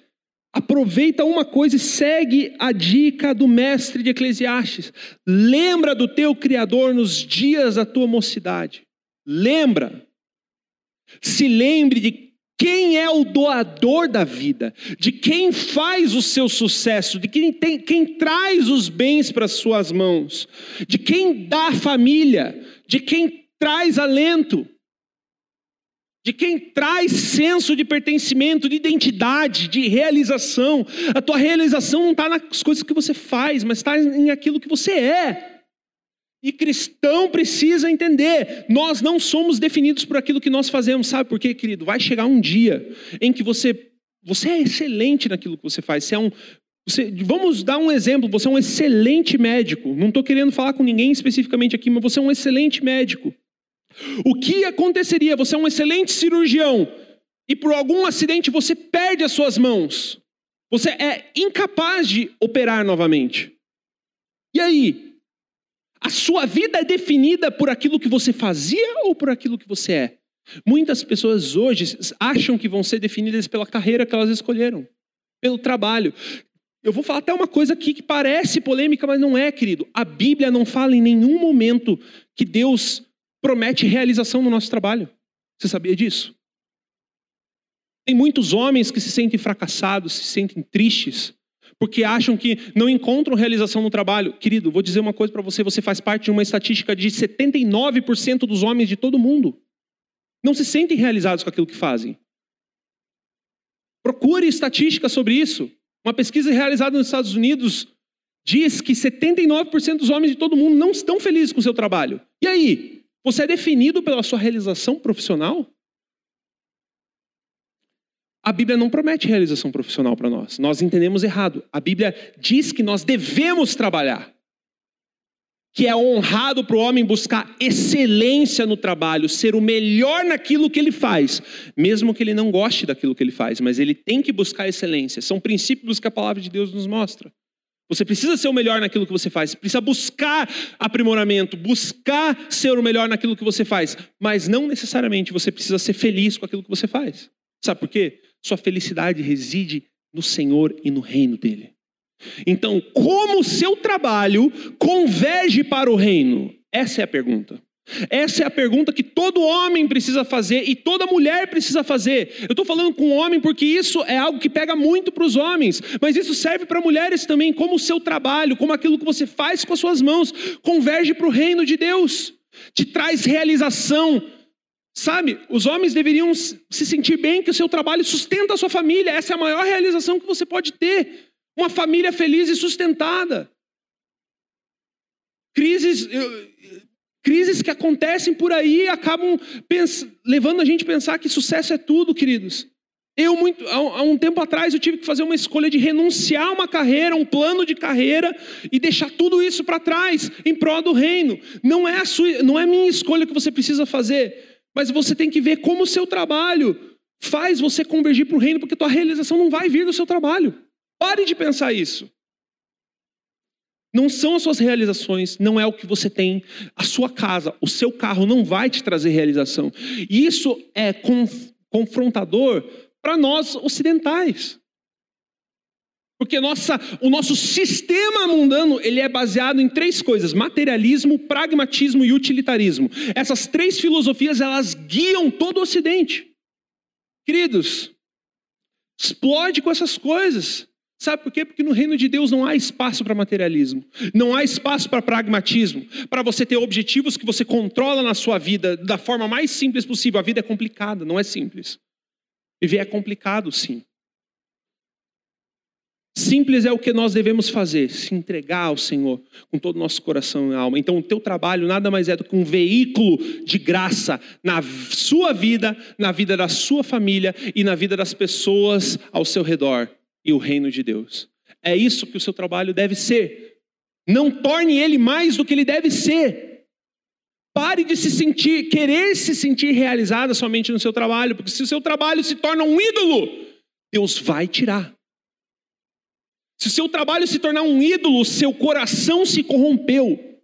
aproveita uma coisa e segue a dica do mestre de Eclesiastes. Lembra do teu Criador nos dias da tua mocidade. Lembra. Se lembre de quem é o doador da vida, de quem faz o seu sucesso, de quem, tem, quem traz os bens para as suas mãos, de quem dá família, de quem traz alento, de quem traz senso de pertencimento, de identidade, de realização. A tua realização não está nas coisas que você faz, mas está em aquilo que você é. E cristão precisa entender, nós não somos definidos por aquilo que nós fazemos, sabe por quê, querido? Vai chegar um dia em que você, você é excelente naquilo que você faz, você é um, você, vamos dar um exemplo, você é um excelente médico, não estou querendo falar com ninguém especificamente aqui, mas você é um excelente médico. O que aconteceria? Você é um excelente cirurgião e por algum acidente você perde as suas mãos. Você é incapaz de operar novamente. E aí? A sua vida é definida por aquilo que você fazia ou por aquilo que você é? Muitas pessoas hoje acham que vão ser definidas pela carreira que elas escolheram, pelo trabalho. Eu vou falar até uma coisa aqui que parece polêmica, mas não é, querido. A Bíblia não fala em nenhum momento que Deus promete realização no nosso trabalho. Você sabia disso? Tem muitos homens que se sentem fracassados, se sentem tristes, porque acham que não encontram realização no trabalho. Querido, vou dizer uma coisa para você: você faz parte de uma estatística de 79% dos homens de todo mundo. Não se sentem realizados com aquilo que fazem. Procure estatísticas sobre isso. Uma pesquisa realizada nos Estados Unidos diz que 79% dos homens de todo mundo não estão felizes com o seu trabalho. E aí? Você é definido pela sua realização profissional? A Bíblia não promete realização profissional para nós. Nós entendemos errado. A Bíblia diz que nós devemos trabalhar. Que é honrado para o homem buscar excelência no trabalho, ser o melhor naquilo que ele faz, mesmo que ele não goste daquilo que ele faz, mas ele tem que buscar excelência. São princípios que a palavra de Deus nos mostra. Você precisa ser o melhor naquilo que você faz, precisa buscar aprimoramento, buscar ser o melhor naquilo que você faz, mas não necessariamente você precisa ser feliz com aquilo que você faz. Sabe por quê? Sua felicidade reside no Senhor e no reino dele. Então, como o seu trabalho converge para o reino? Essa é a pergunta. Essa é a pergunta que todo homem precisa fazer e toda mulher precisa fazer. Eu estou falando com homem porque isso é algo que pega muito para os homens, mas isso serve para mulheres também, como o seu trabalho, como aquilo que você faz com as suas mãos, converge para o reino de Deus, te traz realização. Sabe, os homens deveriam se sentir bem que o seu trabalho sustenta a sua família, essa é a maior realização que você pode ter. Uma família feliz e sustentada. Crises, crises que acontecem por aí acabam levando a gente a pensar que sucesso é tudo, queridos. Eu, muito, há um tempo atrás, eu tive que fazer uma escolha de renunciar a uma carreira, um plano de carreira, e deixar tudo isso para trás, em prol do reino. Não é, a sua, não é minha escolha que você precisa fazer, mas você tem que ver como o seu trabalho faz você convergir para o reino, porque a tua realização não vai vir do seu trabalho. Pare de pensar isso. Não são as suas realizações, não é o que você tem, a sua casa, o seu carro não vai te trazer realização. E isso é confrontador para nós ocidentais. Porque nossa, o nosso sistema mundano ele é baseado em três coisas: materialismo, pragmatismo e utilitarismo. Essas três filosofias elas guiam todo o Ocidente. Queridos, explode com essas coisas. Sabe por quê? Porque no reino de Deus não há espaço para materialismo, não há espaço para pragmatismo, para você ter objetivos que você controla na sua vida da forma mais simples possível. A vida é complicada, não é simples. Viver é complicado, sim. Simples é o que nós devemos fazer, se entregar ao Senhor com todo o nosso coração e alma. Então, o teu trabalho nada mais é do que um veículo de graça na sua vida, na vida da sua família e na vida das pessoas ao seu redor e o reino de Deus. É isso que o seu trabalho deve ser. Não torne ele mais do que ele deve ser. Pare de se sentir, querer se sentir realizada somente no seu trabalho, porque se o seu trabalho se torna um ídolo, Deus vai tirar. Se o seu trabalho se tornar um ídolo, seu coração se corrompeu.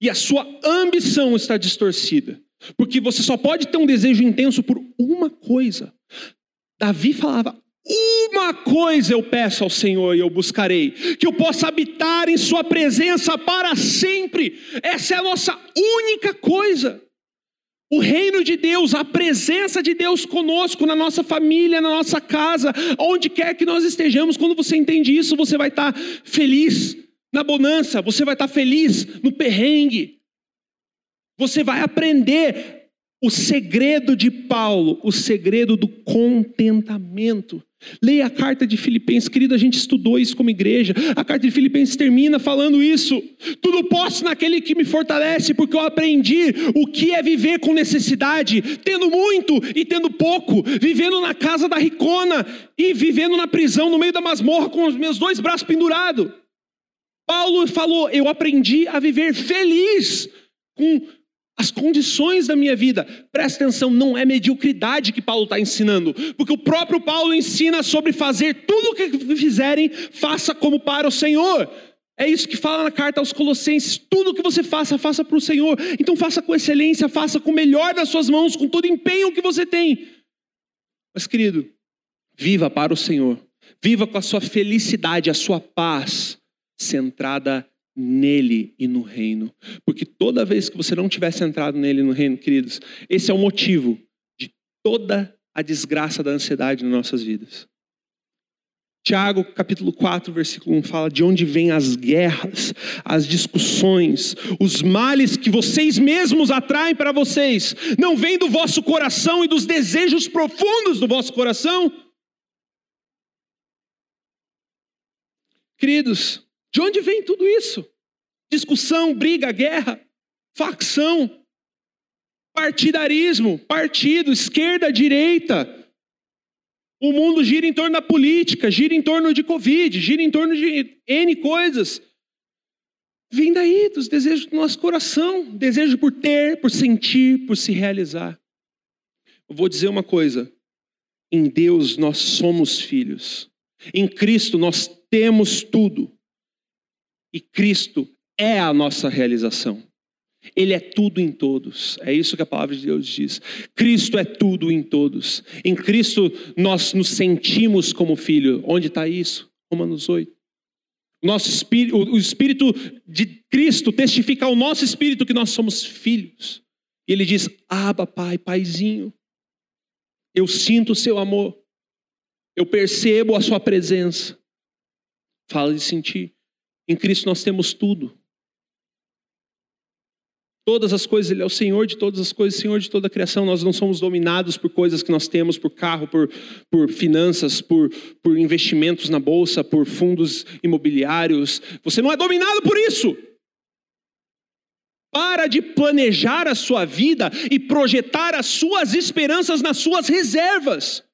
E a sua ambição está distorcida. Porque você só pode ter um desejo intenso por uma coisa. Davi falava: uma coisa eu peço ao Senhor e eu buscarei: que eu possa habitar em Sua presença para sempre. Essa é a nossa única coisa. O reino de Deus, a presença de Deus conosco, na nossa família, na nossa casa, onde quer que nós estejamos, quando você entende isso, você vai estar feliz na bonança, você vai estar feliz no perrengue, você vai aprender o segredo de Paulo, o segredo do contentamento. Leia a carta de Filipenses, querido, a gente estudou isso como igreja. A carta de Filipenses termina falando isso. Tudo posso naquele que me fortalece, porque eu aprendi o que é viver com necessidade, tendo muito e tendo pouco, vivendo na casa da ricona e vivendo na prisão no meio da masmorra com os meus dois braços pendurados. Paulo falou: Eu aprendi a viver feliz com as condições da minha vida. Presta atenção, não é mediocridade que Paulo está ensinando, porque o próprio Paulo ensina sobre fazer tudo o que fizerem, faça como para o Senhor. É isso que fala na carta aos Colossenses: tudo o que você faça, faça para o Senhor. Então faça com excelência, faça com o melhor das suas mãos, com todo o empenho que você tem. Mas, querido, viva para o Senhor, viva com a sua felicidade, a sua paz centrada nele e no reino. Porque toda vez que você não tivesse entrado nele e no reino, queridos, esse é o motivo de toda a desgraça da ansiedade nas nossas vidas. Tiago, capítulo 4, versículo 1 fala de onde vêm as guerras, as discussões, os males que vocês mesmos atraem para vocês. Não vem do vosso coração e dos desejos profundos do vosso coração? Queridos, de onde vem tudo isso? Discussão, briga, guerra, facção, partidarismo, partido, esquerda, direita. O mundo gira em torno da política, gira em torno de Covid, gira em torno de N coisas. Vem daí, dos desejos do nosso coração, desejo por ter, por sentir, por se realizar. Eu vou dizer uma coisa: em Deus nós somos filhos, em Cristo nós temos tudo. E Cristo é a nossa realização. Ele é tudo em todos. É isso que a palavra de Deus diz. Cristo é tudo em todos. Em Cristo nós nos sentimos como filho. Onde está isso? Romanos 8. Nosso espírito, o Espírito de Cristo testifica ao nosso espírito que nós somos filhos. E ele diz: Aba, Pai, Paizinho. Eu sinto o seu amor. Eu percebo a sua presença. Fala de sentir. Em Cristo nós temos tudo. Todas as coisas, Ele é o Senhor de todas as coisas, Senhor de toda a criação. Nós não somos dominados por coisas que nós temos, por carro, por, por finanças, por, por investimentos na bolsa, por fundos imobiliários. Você não é dominado por isso. Para de planejar a sua vida e projetar as suas esperanças nas suas reservas.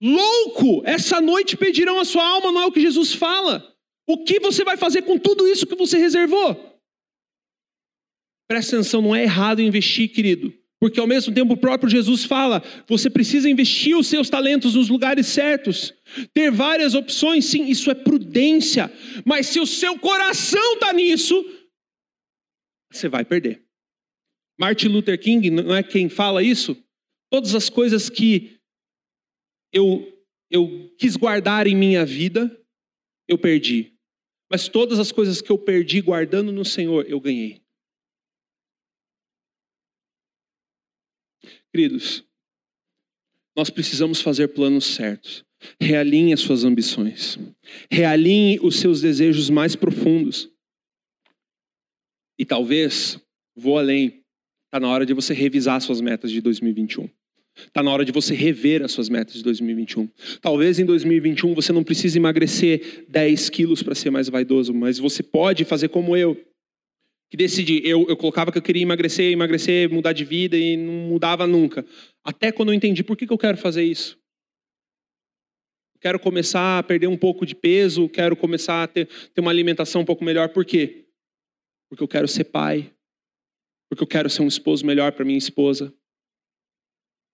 Louco! Essa noite pedirão a sua alma, não é o que Jesus fala. O que você vai fazer com tudo isso que você reservou? Presta atenção, não é errado investir, querido. Porque ao mesmo tempo o próprio Jesus fala: você precisa investir os seus talentos nos lugares certos. Ter várias opções, sim, isso é prudência. Mas se o seu coração está nisso, você vai perder. Martin Luther King, não é quem fala isso? Todas as coisas que eu, eu quis guardar em minha vida, eu perdi. Mas todas as coisas que eu perdi guardando no Senhor, eu ganhei. Queridos, nós precisamos fazer planos certos. Realinhe as suas ambições. Realinhe os seus desejos mais profundos. E talvez, vou além, está na hora de você revisar suas metas de 2021. Está na hora de você rever as suas metas de 2021. Talvez em 2021 você não precise emagrecer 10 quilos para ser mais vaidoso, mas você pode fazer como eu que decidi, eu, eu colocava que eu queria emagrecer, emagrecer, mudar de vida e não mudava nunca. Até quando eu entendi por que, que eu quero fazer isso. Quero começar a perder um pouco de peso, quero começar a ter, ter uma alimentação um pouco melhor. Por quê? Porque eu quero ser pai. Porque eu quero ser um esposo melhor para minha esposa.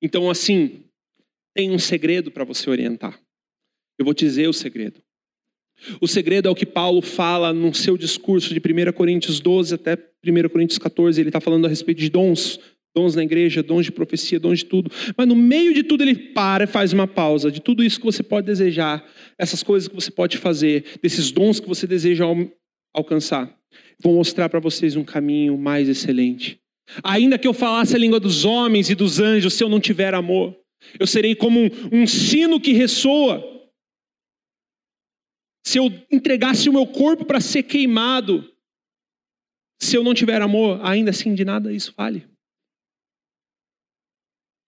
Então, assim, tem um segredo para você orientar. Eu vou te dizer o segredo. O segredo é o que Paulo fala no seu discurso de 1 Coríntios 12 até 1 Coríntios 14. Ele está falando a respeito de dons, dons na igreja, dons de profecia, dons de tudo. Mas no meio de tudo ele para e faz uma pausa de tudo isso que você pode desejar, essas coisas que você pode fazer, desses dons que você deseja alcançar. Vou mostrar para vocês um caminho mais excelente. Ainda que eu falasse a língua dos homens e dos anjos, se eu não tiver amor, eu serei como um, um sino que ressoa se eu entregasse o meu corpo para ser queimado, se eu não tiver amor, ainda assim de nada isso vale.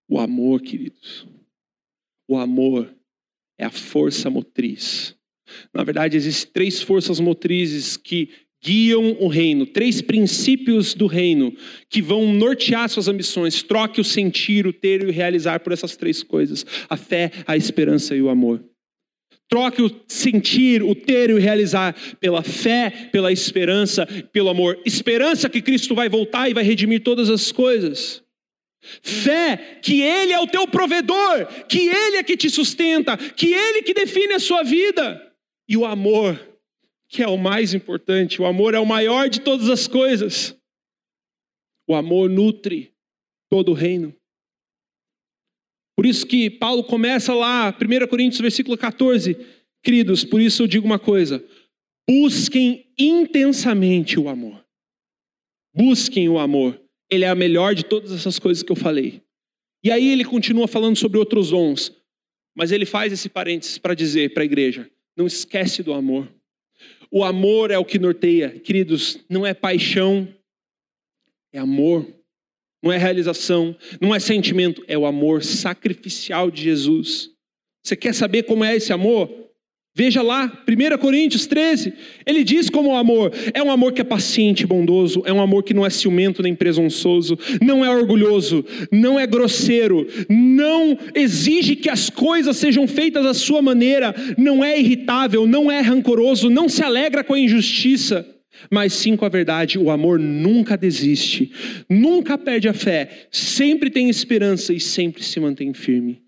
O amor, queridos, o amor é a força motriz. Na verdade, existem três forças motrizes que guiam o reino, três princípios do reino que vão nortear suas ambições. Troque o sentir, o ter e o realizar por essas três coisas: a fé, a esperança e o amor. Troque o sentir, o ter e o realizar pela fé, pela esperança, pelo amor. Esperança que Cristo vai voltar e vai redimir todas as coisas. Fé que Ele é o teu provedor, que Ele é que te sustenta, que Ele que define a sua vida. E o amor, que é o mais importante, o amor é o maior de todas as coisas. O amor nutre todo o reino. Por isso que Paulo começa lá, 1 Coríntios versículo 14, queridos, por isso eu digo uma coisa: busquem intensamente o amor. Busquem o amor. Ele é a melhor de todas essas coisas que eu falei. E aí ele continua falando sobre outros dons, mas ele faz esse parênteses para dizer para a igreja: não esquece do amor. O amor é o que norteia, queridos, não é paixão, é amor não é realização, não é sentimento, é o amor sacrificial de Jesus. Você quer saber como é esse amor? Veja lá, 1 Coríntios 13, ele diz como o amor, é um amor que é paciente e bondoso, é um amor que não é ciumento nem presunçoso, não é orgulhoso, não é grosseiro, não exige que as coisas sejam feitas à sua maneira, não é irritável, não é rancoroso, não se alegra com a injustiça mas sim com a verdade. O amor nunca desiste, nunca perde a fé, sempre tem esperança e sempre se mantém firme.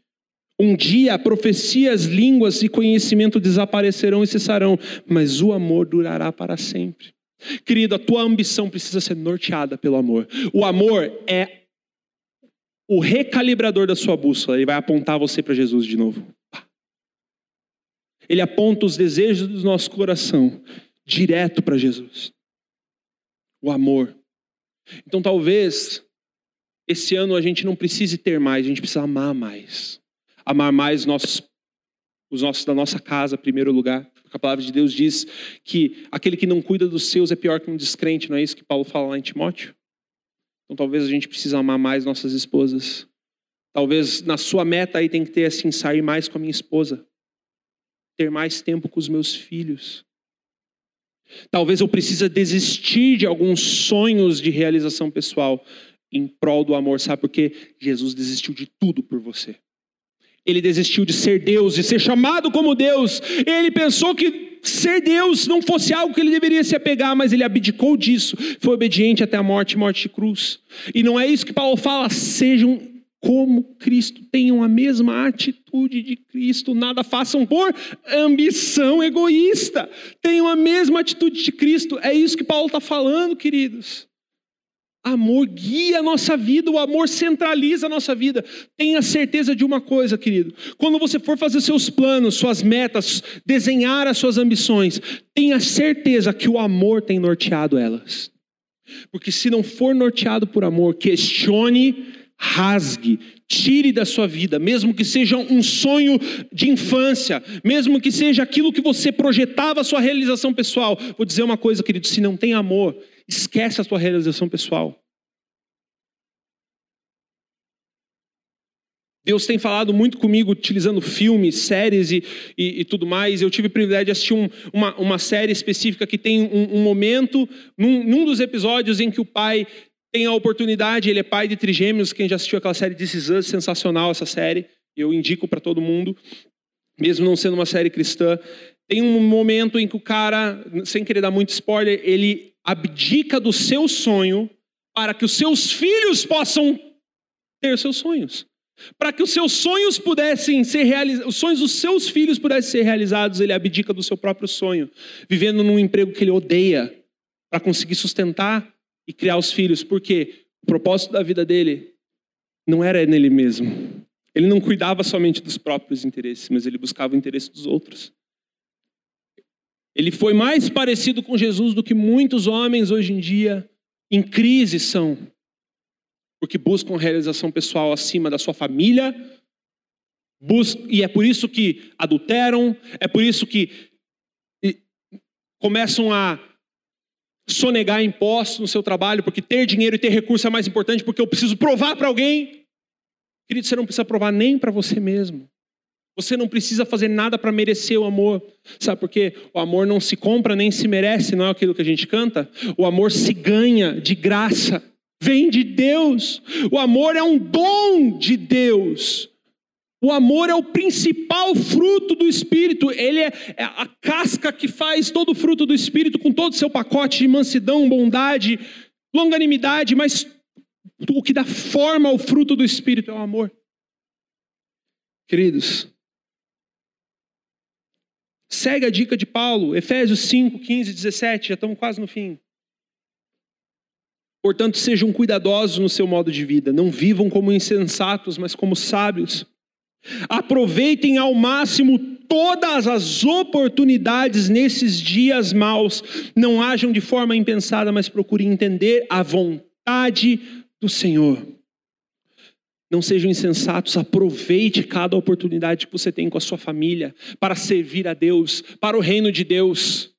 Um dia profecias, línguas e conhecimento desaparecerão e cessarão, mas o amor durará para sempre. Querido, a tua ambição precisa ser norteada pelo amor. O amor é o recalibrador da sua bússola, ele vai apontar você para Jesus de novo. Ele aponta os desejos do nosso coração direto para Jesus. O amor. Então talvez esse ano a gente não precise ter mais, a gente precisa amar mais amar mais nossos, os nossos da nossa casa, em primeiro lugar. Porque a palavra de Deus diz que aquele que não cuida dos seus é pior que um descrente, não é isso que Paulo fala lá em Timóteo? Então talvez a gente precise amar mais nossas esposas. Talvez na sua meta aí tem que ter assim, sair mais com a minha esposa. Ter mais tempo com os meus filhos. Talvez eu precise desistir de alguns sonhos de realização pessoal em prol do amor, sabe? Porque Jesus desistiu de tudo por você. Ele desistiu de ser Deus, de ser chamado como Deus. Ele pensou que ser Deus não fosse algo que ele deveria se apegar, mas ele abdicou disso. Foi obediente até a morte morte de cruz. E não é isso que Paulo fala, sejam como Cristo, tenham a mesma atitude de Cristo, nada façam por ambição egoísta, tenham a mesma atitude de Cristo, é isso que Paulo está falando, queridos. Amor guia a nossa vida, o amor centraliza a nossa vida. Tenha certeza de uma coisa, querido. Quando você for fazer seus planos, suas metas, desenhar as suas ambições, tenha certeza que o amor tem norteado elas. Porque se não for norteado por amor, questione, rasgue, tire da sua vida, mesmo que seja um sonho de infância, mesmo que seja aquilo que você projetava a sua realização pessoal. Vou dizer uma coisa, querido: se não tem amor, Esquece a tua realização pessoal. Deus tem falado muito comigo utilizando filmes, séries e, e, e tudo mais. Eu tive o privilégio de assistir um, uma, uma, série específica que tem um, um momento, num, num, dos episódios em que o pai tem a oportunidade, ele é pai de trigêmeos, quem já assistiu aquela série This Is Us, sensacional essa série, eu indico para todo mundo, mesmo não sendo uma série cristã. Tem um momento em que o cara, sem querer dar muito spoiler, ele abdica do seu sonho para que os seus filhos possam ter seus sonhos. Para que os seus sonhos pudessem ser realizados, os sonhos dos seus filhos pudessem ser realizados, ele abdica do seu próprio sonho, vivendo num emprego que ele odeia, para conseguir sustentar e criar os filhos, porque o propósito da vida dele não era nele mesmo. Ele não cuidava somente dos próprios interesses, mas ele buscava o interesse dos outros. Ele foi mais parecido com Jesus do que muitos homens hoje em dia em crise são, porque buscam realização pessoal acima da sua família, e é por isso que adulteram, é por isso que começam a sonegar impostos no seu trabalho, porque ter dinheiro e ter recurso é mais importante, porque eu preciso provar para alguém. Querido, você não precisa provar nem para você mesmo. Você não precisa fazer nada para merecer o amor. Sabe por quê? O amor não se compra nem se merece, não é aquilo que a gente canta? O amor se ganha de graça. Vem de Deus. O amor é um dom de Deus. O amor é o principal fruto do Espírito, ele é, é a casca que faz todo o fruto do Espírito, com todo o seu pacote de mansidão, bondade, longanimidade, mas o que dá forma ao fruto do Espírito é o amor. Queridos, Segue a dica de Paulo, Efésios 5, 15, 17, já estamos quase no fim. Portanto, sejam cuidadosos no seu modo de vida, não vivam como insensatos, mas como sábios. Aproveitem ao máximo todas as oportunidades nesses dias maus. Não ajam de forma impensada, mas procurem entender a vontade do Senhor. Não sejam insensatos, aproveite cada oportunidade que você tem com a sua família para servir a Deus, para o reino de Deus.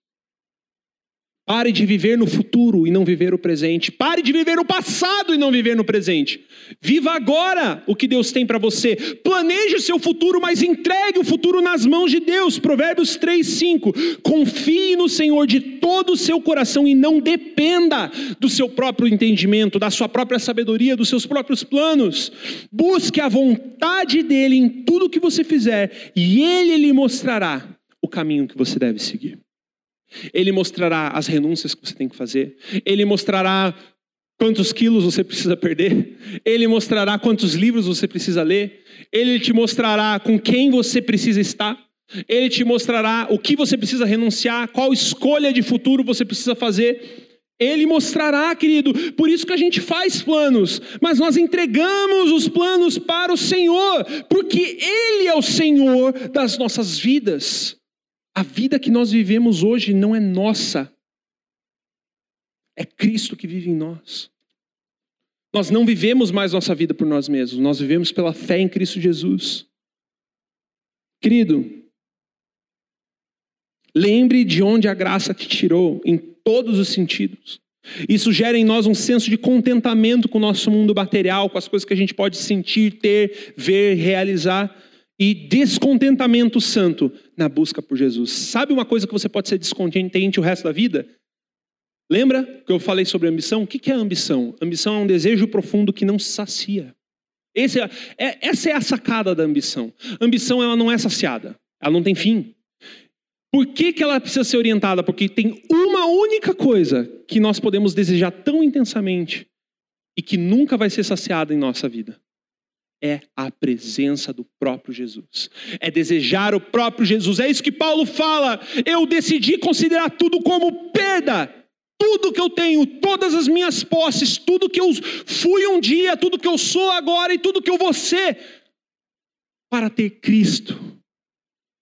Pare de viver no futuro e não viver o presente. Pare de viver o passado e não viver no presente. Viva agora o que Deus tem para você. Planeje o seu futuro, mas entregue o futuro nas mãos de Deus. Provérbios 3, 5. Confie no Senhor de todo o seu coração e não dependa do seu próprio entendimento, da sua própria sabedoria, dos seus próprios planos. Busque a vontade dEle em tudo que você fizer e Ele lhe mostrará o caminho que você deve seguir. Ele mostrará as renúncias que você tem que fazer. Ele mostrará quantos quilos você precisa perder, Ele mostrará quantos livros você precisa ler, Ele te mostrará com quem você precisa estar, Ele te mostrará o que você precisa renunciar, qual escolha de futuro você precisa fazer. Ele mostrará, querido. Por isso que a gente faz planos, mas nós entregamos os planos para o Senhor, porque Ele é o Senhor das nossas vidas. A vida que nós vivemos hoje não é nossa, é Cristo que vive em nós. Nós não vivemos mais nossa vida por nós mesmos, nós vivemos pela fé em Cristo Jesus. Querido, lembre de onde a graça te tirou em todos os sentidos. Isso gera em nós um senso de contentamento com o nosso mundo material, com as coisas que a gente pode sentir, ter, ver, realizar, e descontentamento santo na busca por Jesus. Sabe uma coisa que você pode ser descontente o resto da vida? Lembra que eu falei sobre ambição? O que é ambição? Ambição é um desejo profundo que não se sacia. É, é, essa é a sacada da ambição. Ambição ela não é saciada, ela não tem fim. Por que, que ela precisa ser orientada? Porque tem uma única coisa que nós podemos desejar tão intensamente e que nunca vai ser saciada em nossa vida. É a presença do próprio Jesus. É desejar o próprio Jesus. É isso que Paulo fala. Eu decidi considerar tudo como perda tudo que eu tenho, todas as minhas posses, tudo que eu fui um dia, tudo que eu sou agora e tudo que eu vou ser, para ter Cristo.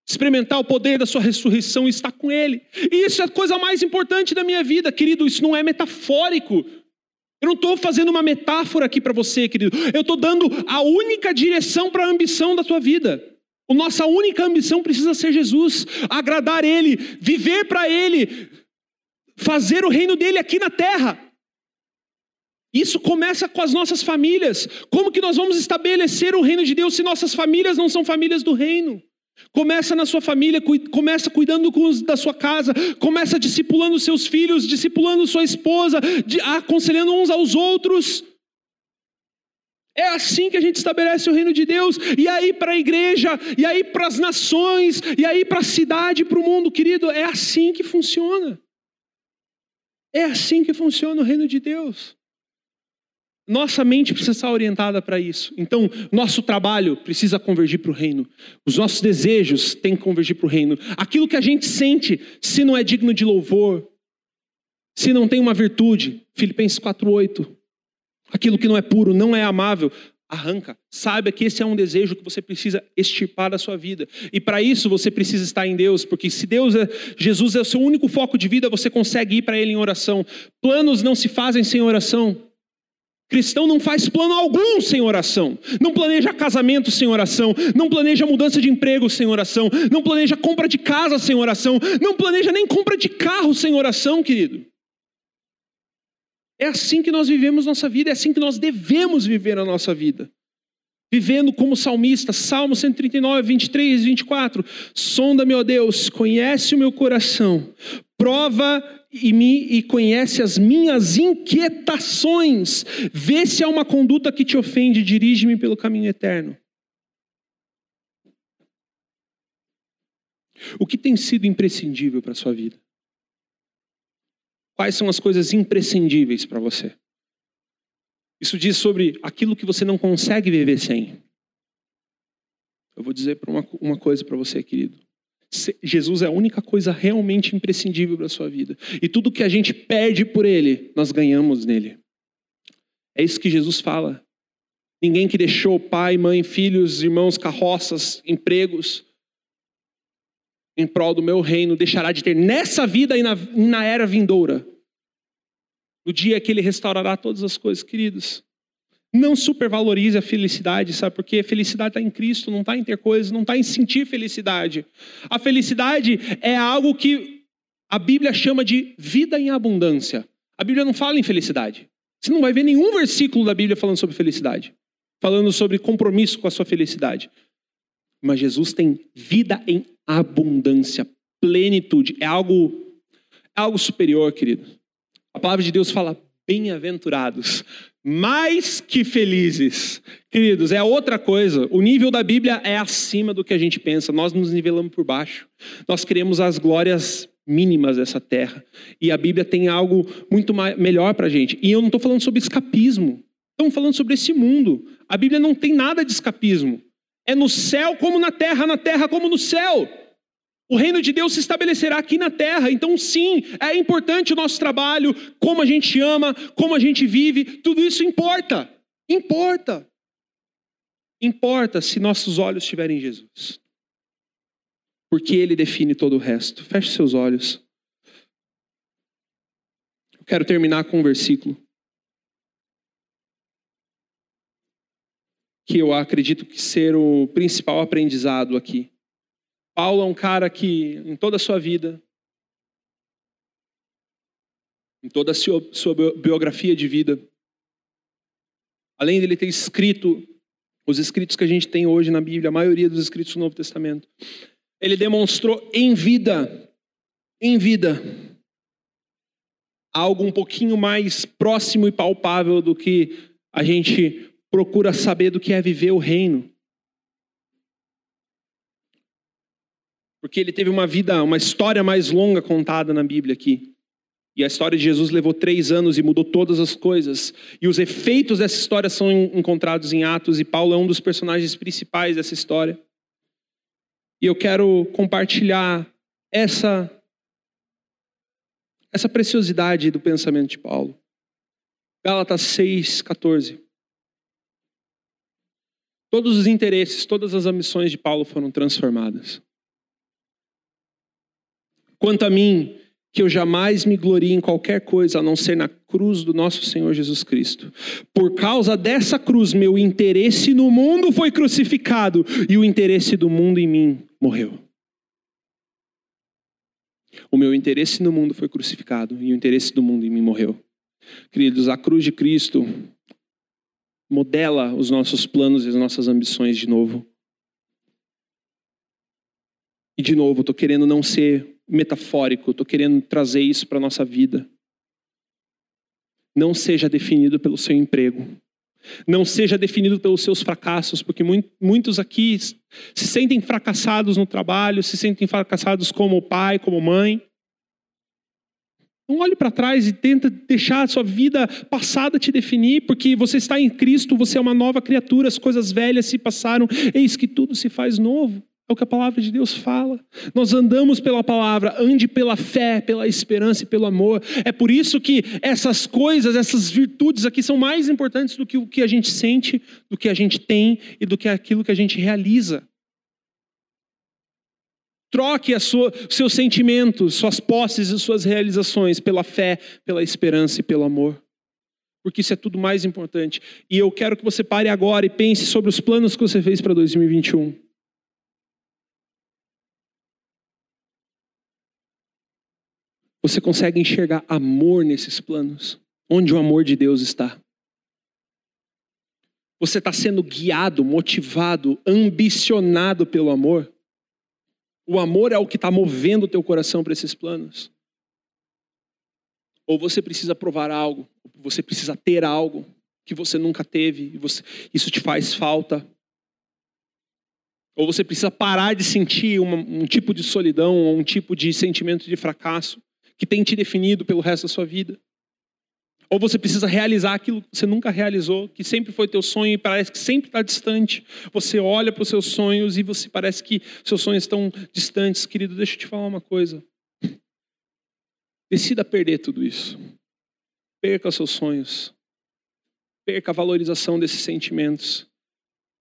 Experimentar o poder da sua ressurreição e estar com Ele. E isso é a coisa mais importante da minha vida, querido. Isso não é metafórico. Eu não estou fazendo uma metáfora aqui para você, querido. Eu estou dando a única direção para a ambição da tua vida. A nossa única ambição precisa ser Jesus, agradar Ele, viver para Ele, fazer o reino dele aqui na terra. Isso começa com as nossas famílias. Como que nós vamos estabelecer o reino de Deus se nossas famílias não são famílias do reino? Começa na sua família, começa cuidando da sua casa, começa discipulando seus filhos, discipulando sua esposa, aconselhando uns aos outros. É assim que a gente estabelece o reino de Deus, e aí para a igreja, e aí para as nações, e aí para a cidade, para o mundo, querido, é assim que funciona. É assim que funciona o reino de Deus. Nossa mente precisa estar orientada para isso. Então, nosso trabalho precisa convergir para o reino. Os nossos desejos têm que convergir para o reino. Aquilo que a gente sente, se não é digno de louvor, se não tem uma virtude, Filipenses 4:8. Aquilo que não é puro, não é amável, arranca. Saiba que esse é um desejo que você precisa extirpar da sua vida. E para isso você precisa estar em Deus, porque se Deus é Jesus é o seu único foco de vida, você consegue ir para ele em oração. Planos não se fazem sem oração. Cristão não faz plano algum sem oração. Não planeja casamento sem oração. Não planeja mudança de emprego sem oração. Não planeja compra de casa sem oração. Não planeja nem compra de carro sem oração, querido. É assim que nós vivemos nossa vida, é assim que nós devemos viver a nossa vida. Vivendo como salmista, Salmo 139, 23, 24. Sonda-me, ó Deus, conhece o meu coração, prova e me e conhece as minhas inquietações. Vê se há uma conduta que te ofende, dirige-me pelo caminho eterno. O que tem sido imprescindível para a sua vida? Quais são as coisas imprescindíveis para você? Isso diz sobre aquilo que você não consegue viver sem. Eu vou dizer uma, uma coisa para você, querido. Jesus é a única coisa realmente imprescindível para a sua vida. E tudo que a gente perde por Ele, nós ganhamos nele. É isso que Jesus fala. Ninguém que deixou pai, mãe, filhos, irmãos, carroças, empregos, em prol do meu reino, deixará de ter nessa vida e na, na era vindoura. No dia que ele restaurará todas as coisas, queridos. Não supervalorize a felicidade, sabe? Porque felicidade está em Cristo, não está em ter coisas, não está em sentir felicidade. A felicidade é algo que a Bíblia chama de vida em abundância. A Bíblia não fala em felicidade. Você não vai ver nenhum versículo da Bíblia falando sobre felicidade, falando sobre compromisso com a sua felicidade. Mas Jesus tem vida em abundância, plenitude. É algo, é algo superior, querido. A palavra de Deus fala bem-aventurados, mais que felizes. Queridos, é outra coisa. O nível da Bíblia é acima do que a gente pensa. Nós nos nivelamos por baixo. Nós queremos as glórias mínimas dessa terra. E a Bíblia tem algo muito melhor para a gente. E eu não estou falando sobre escapismo. Estamos falando sobre esse mundo. A Bíblia não tem nada de escapismo. É no céu como na terra, na terra como no céu. O reino de Deus se estabelecerá aqui na terra. Então, sim, é importante o nosso trabalho, como a gente ama, como a gente vive, tudo isso importa. Importa. Importa se nossos olhos estiverem em Jesus. Porque Ele define todo o resto. Feche seus olhos. Eu quero terminar com um versículo. Que eu acredito que ser o principal aprendizado aqui. Paulo é um cara que, em toda a sua vida, em toda a sua, biografia de vida, além dele ter escrito os escritos que a gente tem hoje na Bíblia, a maioria dos escritos do Novo Testamento, ele demonstrou em vida, em vida, algo um pouquinho mais próximo e palpável do que a gente procura saber do que é viver o reino. Porque ele teve uma vida, uma história mais longa contada na Bíblia aqui. E a história de Jesus levou três anos e mudou todas as coisas. E os efeitos dessa história são encontrados em Atos, e Paulo é um dos personagens principais dessa história. E eu quero compartilhar essa, essa preciosidade do pensamento de Paulo. Gálatas 6, 14. Todos os interesses, todas as ambições de Paulo foram transformadas. Quanto a mim, que eu jamais me glorie em qualquer coisa a não ser na cruz do nosso Senhor Jesus Cristo. Por causa dessa cruz, meu interesse no mundo foi crucificado e o interesse do mundo em mim morreu. O meu interesse no mundo foi crucificado e o interesse do mundo em mim morreu. Queridos, a cruz de Cristo modela os nossos planos e as nossas ambições de novo. E de novo, estou querendo não ser metafórico, estou querendo trazer isso para a nossa vida. Não seja definido pelo seu emprego. Não seja definido pelos seus fracassos, porque muitos aqui se sentem fracassados no trabalho, se sentem fracassados como pai, como mãe. Não olhe para trás e tenta deixar a sua vida passada te definir, porque você está em Cristo, você é uma nova criatura, as coisas velhas se passaram, eis que tudo se faz novo. É o que a palavra de Deus fala. Nós andamos pela palavra, ande pela fé, pela esperança e pelo amor. É por isso que essas coisas, essas virtudes aqui são mais importantes do que o que a gente sente, do que a gente tem e do que aquilo que a gente realiza. Troque sua, seus sentimentos, suas posses e suas realizações pela fé, pela esperança e pelo amor. Porque isso é tudo mais importante. E eu quero que você pare agora e pense sobre os planos que você fez para 2021. Você consegue enxergar amor nesses planos? Onde o amor de Deus está? Você está sendo guiado, motivado, ambicionado pelo amor? O amor é o que está movendo o teu coração para esses planos? Ou você precisa provar algo, você precisa ter algo que você nunca teve, e você, isso te faz falta? Ou você precisa parar de sentir uma, um tipo de solidão, ou um tipo de sentimento de fracasso? Que tem te definido pelo resto da sua vida. Ou você precisa realizar aquilo que você nunca realizou, que sempre foi teu sonho e parece que sempre está distante. Você olha para os seus sonhos e você parece que seus sonhos estão distantes. Querido, deixa eu te falar uma coisa. Decida perder tudo isso. Perca os seus sonhos. Perca a valorização desses sentimentos.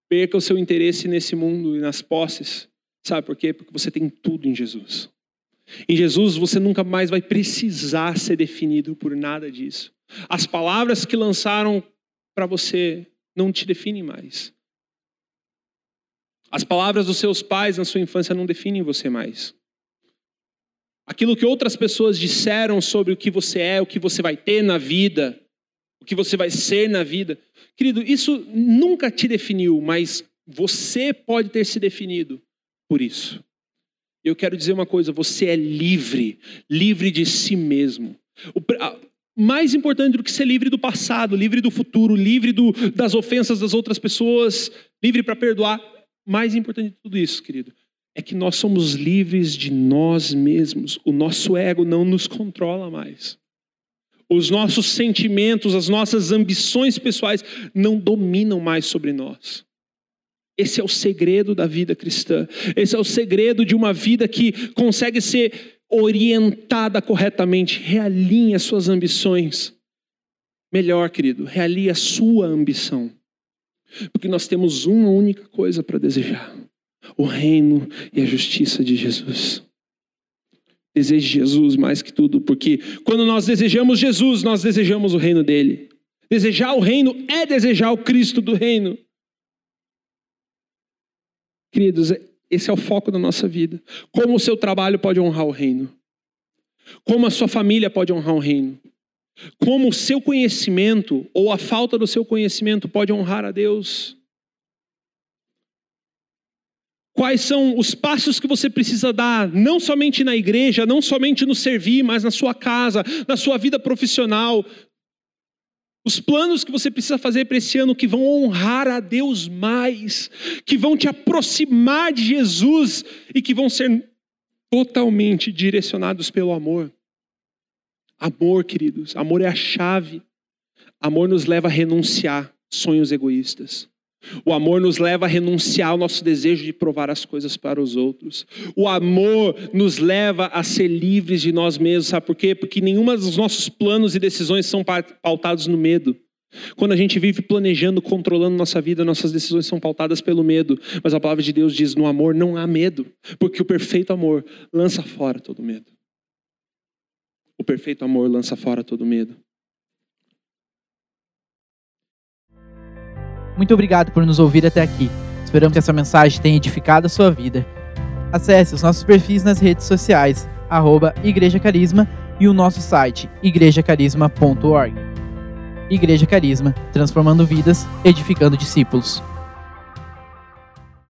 Perca o seu interesse nesse mundo e nas posses. Sabe por quê? Porque você tem tudo em Jesus. Em Jesus você nunca mais vai precisar ser definido por nada disso. As palavras que lançaram para você não te definem mais. As palavras dos seus pais na sua infância não definem você mais. Aquilo que outras pessoas disseram sobre o que você é, o que você vai ter na vida, o que você vai ser na vida. Querido, isso nunca te definiu, mas você pode ter se definido por isso. Eu quero dizer uma coisa: você é livre, livre de si mesmo. O, a, mais importante do que ser livre do passado, livre do futuro, livre do, das ofensas das outras pessoas, livre para perdoar. Mais importante de tudo isso, querido, é que nós somos livres de nós mesmos. O nosso ego não nos controla mais. Os nossos sentimentos, as nossas ambições pessoais não dominam mais sobre nós. Esse é o segredo da vida cristã. Esse é o segredo de uma vida que consegue ser orientada corretamente. Realinhe as suas ambições. Melhor, querido, realinhe a sua ambição. Porque nós temos uma única coisa para desejar: o reino e a justiça de Jesus. Deseje Jesus mais que tudo, porque quando nós desejamos Jesus, nós desejamos o reino dele. Desejar o reino é desejar o Cristo do reino. Queridos, esse é o foco da nossa vida. Como o seu trabalho pode honrar o reino? Como a sua família pode honrar o reino? Como o seu conhecimento ou a falta do seu conhecimento pode honrar a Deus? Quais são os passos que você precisa dar, não somente na igreja, não somente no servir, mas na sua casa, na sua vida profissional? Os planos que você precisa fazer para esse ano que vão honrar a Deus mais, que vão te aproximar de Jesus e que vão ser totalmente direcionados pelo amor. Amor, queridos, amor é a chave. Amor nos leva a renunciar sonhos egoístas. O amor nos leva a renunciar ao nosso desejo de provar as coisas para os outros. O amor nos leva a ser livres de nós mesmos, sabe por quê? Porque nenhuma dos nossos planos e decisões são pautados no medo. Quando a gente vive planejando, controlando nossa vida, nossas decisões são pautadas pelo medo. Mas a palavra de Deus diz: no amor não há medo, porque o perfeito amor lança fora todo medo. O perfeito amor lança fora todo medo. Muito obrigado por nos ouvir até aqui. Esperamos que essa mensagem tenha edificado a sua vida. Acesse os nossos perfis nas redes sociais, arroba Igreja Carisma e o nosso site, igrejacarisma.org. Igreja Carisma, transformando vidas, edificando discípulos.